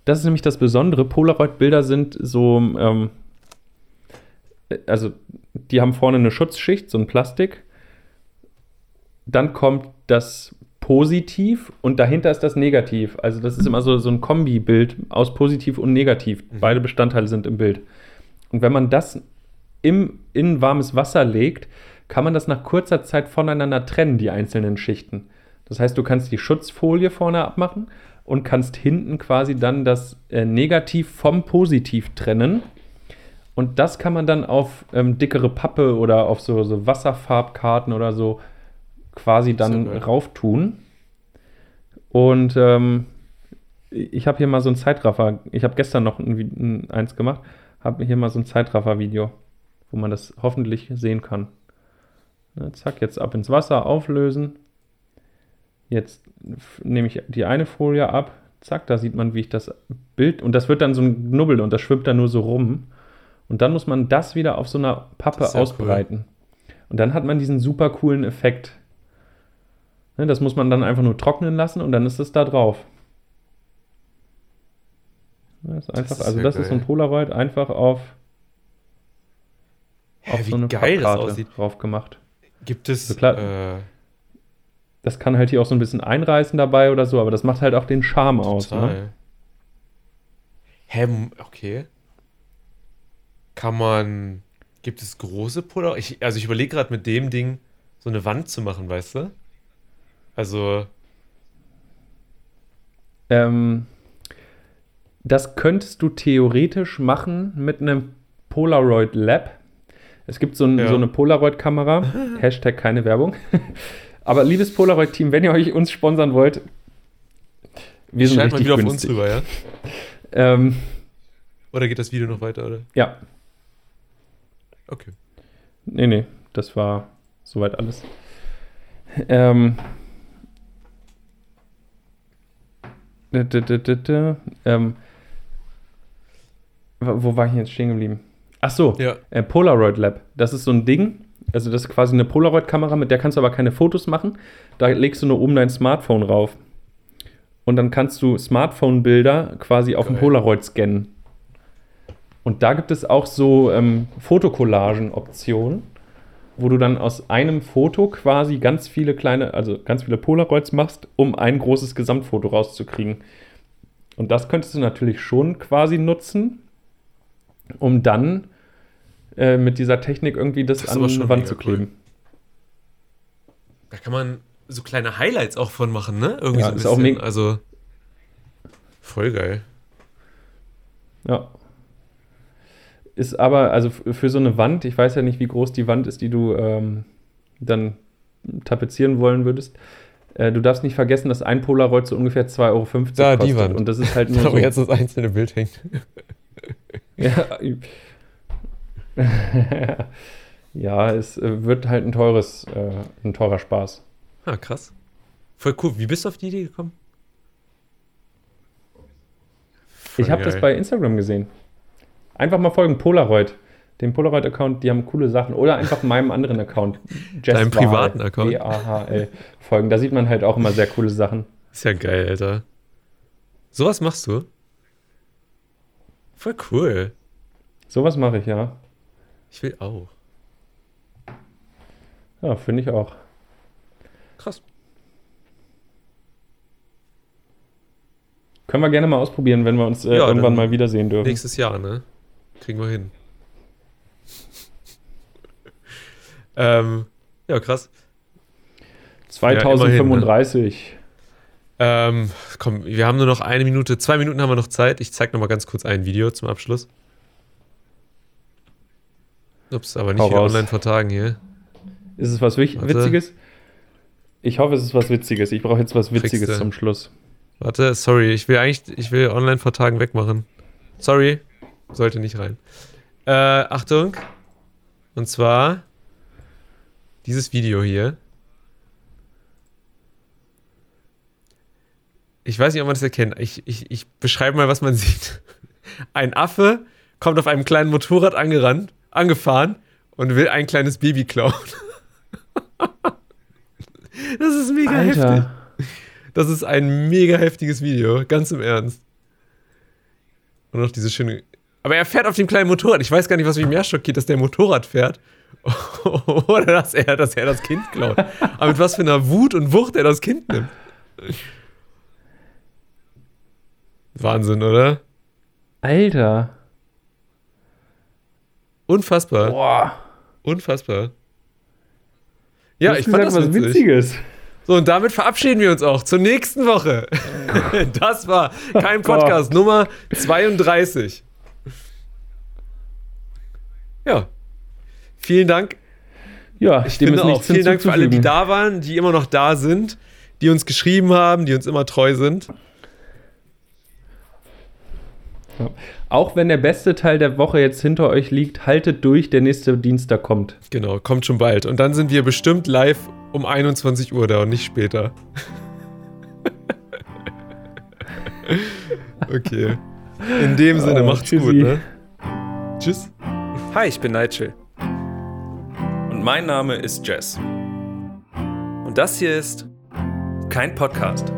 das ist nämlich das Besondere, Polaroid-Bilder sind so, ähm, also die haben vorne eine Schutzschicht, so ein Plastik. Dann kommt das Positiv und dahinter ist das Negativ. Also das ist immer so, so ein Kombibild aus Positiv und Negativ. Beide Bestandteile sind im Bild. Und wenn man das im, in warmes Wasser legt, kann man das nach kurzer Zeit voneinander trennen, die einzelnen Schichten. Das heißt, du kannst die Schutzfolie vorne abmachen und kannst hinten quasi dann das äh, Negativ vom Positiv trennen. Und das kann man dann auf ähm, dickere Pappe oder auf so, so Wasserfarbkarten oder so quasi dann rauf tun. Und ähm, ich habe hier mal so ein Zeitraffer. Ich habe gestern noch ein, ein, eins gemacht. Habe hier mal so ein Zeitraffer-Video, wo man das hoffentlich sehen kann. Ne, zack, jetzt ab ins Wasser, auflösen. Jetzt nehme ich die eine Folie ab. Zack, da sieht man, wie ich das Bild. Und das wird dann so ein Knubbel und das schwimmt dann nur so rum. Und dann muss man das wieder auf so einer Pappe Das ausbreiten. Und dann hat man diesen super coolen Effekt. Ne, das muss man dann einfach nur trocknen lassen und dann ist es da drauf. Das ist einfach, ist also das ist so ein geil. Polaroid einfach auf, auf Hä, so wie eine geil aussieht. drauf gemacht. Gibt es. So klar. Äh, Das kann halt hier auch so ein bisschen einreißen dabei oder so, aber das macht halt auch den Charme aus. Ne? total. Hä, okay. Kann man. Gibt es große Polaroid? Ich, also ich überlege gerade mit dem Ding so eine Wand zu machen, weißt du? Also. Ähm, das könntest du theoretisch machen mit einem Polaroid Lab. Es gibt so, ein, Ja. so eine Polaroid-Kamera. (laughs) Hashtag keine Werbung. (laughs) Aber liebes Polaroid-Team, wenn ihr euch uns sponsern wollt, wir sind Schneid mal richtig wieder auf uns günstig. rüber, ja? (laughs) Ähm, Oder geht das Video noch weiter, oder? ja, Okay. nee, nee, das war soweit alles. Ähm, ähm, wo war ich jetzt stehen geblieben? Ach so, Ja. Äh, Polaroid Lab. Das ist so ein Ding. Also, das ist quasi eine Polaroid-Kamera, mit der kannst du aber keine Fotos machen. Da legst du nur oben dein Smartphone rauf. Und dann kannst du Smartphone-Bilder quasi auf dem. Polaroid scannen. Und da gibt es auch so ähm, Fotokollagen-Optionen. wo du dann aus einem Foto quasi ganz viele kleine, also ganz viele Polaroids machst, um ein großes Gesamtfoto rauszukriegen. Und das könntest du natürlich schon quasi nutzen, um dann äh, mit dieser Technik irgendwie das, Das an die Wand zu kleben. Da kann man so kleine Highlights auch von machen, ne? Irgendwie Ja, so ein ist bisschen. auch mega- also voll geil. Ja. Ist aber, also für so eine Wand, ich weiß ja nicht, wie groß die Wand ist, die du ähm, dann tapezieren wollen würdest. Äh, du darfst nicht vergessen, dass ein Polaroid so ungefähr 2,50 Euro Da, die kostet. Wand. Und das ist halt (laughs) nur Da, so. wo jetzt das einzelne Bild hängt. Ja, (laughs) (laughs) ja es äh, wird halt ein teures, äh, ein teurer Spaß. Ah, krass. Voll cool. Wie bist du auf die Idee gekommen? ich habe das bei Instagram gesehen. Einfach mal folgen, Polaroid. Dem Polaroid-Account, die haben coole Sachen. Oder einfach (laughs) meinem anderen Account. Jess Deinem privaten Account? W-A-H-L. Folgen. Da sieht man halt auch immer sehr coole Sachen. Ist ja geil, Alter. Sowas machst du? Voll cool. Sowas mache ich, ja. Ich will auch. Ja, finde ich auch. Krass. Können wir gerne mal ausprobieren, wenn wir uns äh, Ja, irgendwann mal wiedersehen dürfen. Nächstes Jahr, ne? Kriegen wir hin. (laughs) ähm, ja, krass. 2035. Ähm, komm, wir haben nur noch eine Minute, zwei Minuten haben wir noch Zeit. Ich zeig noch mal ganz kurz ein Video zum Abschluss. Ups, aber nicht wieder online vertagen hier. Ist es was Warte. Witziges? Ich hoffe, es ist was Witziges. Ich brauche jetzt was Witziges zum Schluss. Warte, sorry, ich will eigentlich, ich will online vertagen wegmachen. Sorry, sollte nicht rein. Äh, Achtung. Und zwar dieses Video hier. Ich weiß nicht, ob man das erkennt. Ich, ich, ich beschreibe mal, was man (laughs) sieht. Ein Affe kommt auf einem kleinen Motorrad angerannt, angefahren und will ein kleines Baby klauen. (laughs) Das ist mega heftig. Alter. Das ist ein mega heftiges Video, ganz im Ernst. Und noch diese schöne. Aber er fährt auf dem kleinen Motorrad. Ich weiß gar nicht, was mich mehr schockiert, dass der Motorrad fährt. (laughs) Oder dass er, dass er das Kind klaut. Aber mit was für einer Wut und Wucht er das Kind nimmt. Wahnsinn, oder? Alter. Unfassbar. Boah. Unfassbar. Ja, ich fand gesagt, das was witzig. Witziges. So, und damit verabschieden wir uns auch zur nächsten Woche. (laughs) Das war kein Gott. Podcast Nummer 32. Ja. Vielen Dank. Ja, Ich finde auch. Vielen Dank für alle, die da waren, die immer noch da sind, die uns geschrieben haben, die uns immer treu sind. Auch wenn der beste Teil der Woche jetzt hinter euch liegt, haltet durch, der nächste Dienstag kommt. Genau, kommt schon bald. Und dann sind wir bestimmt live um 21 Uhr da und nicht später. (laughs) okay. In dem Sinne, Oh, macht's tschüssi. gut, ne? Tschüss. Hi, ich bin Nigel. Und mein Name ist Jess. Und das hier ist kein Podcast.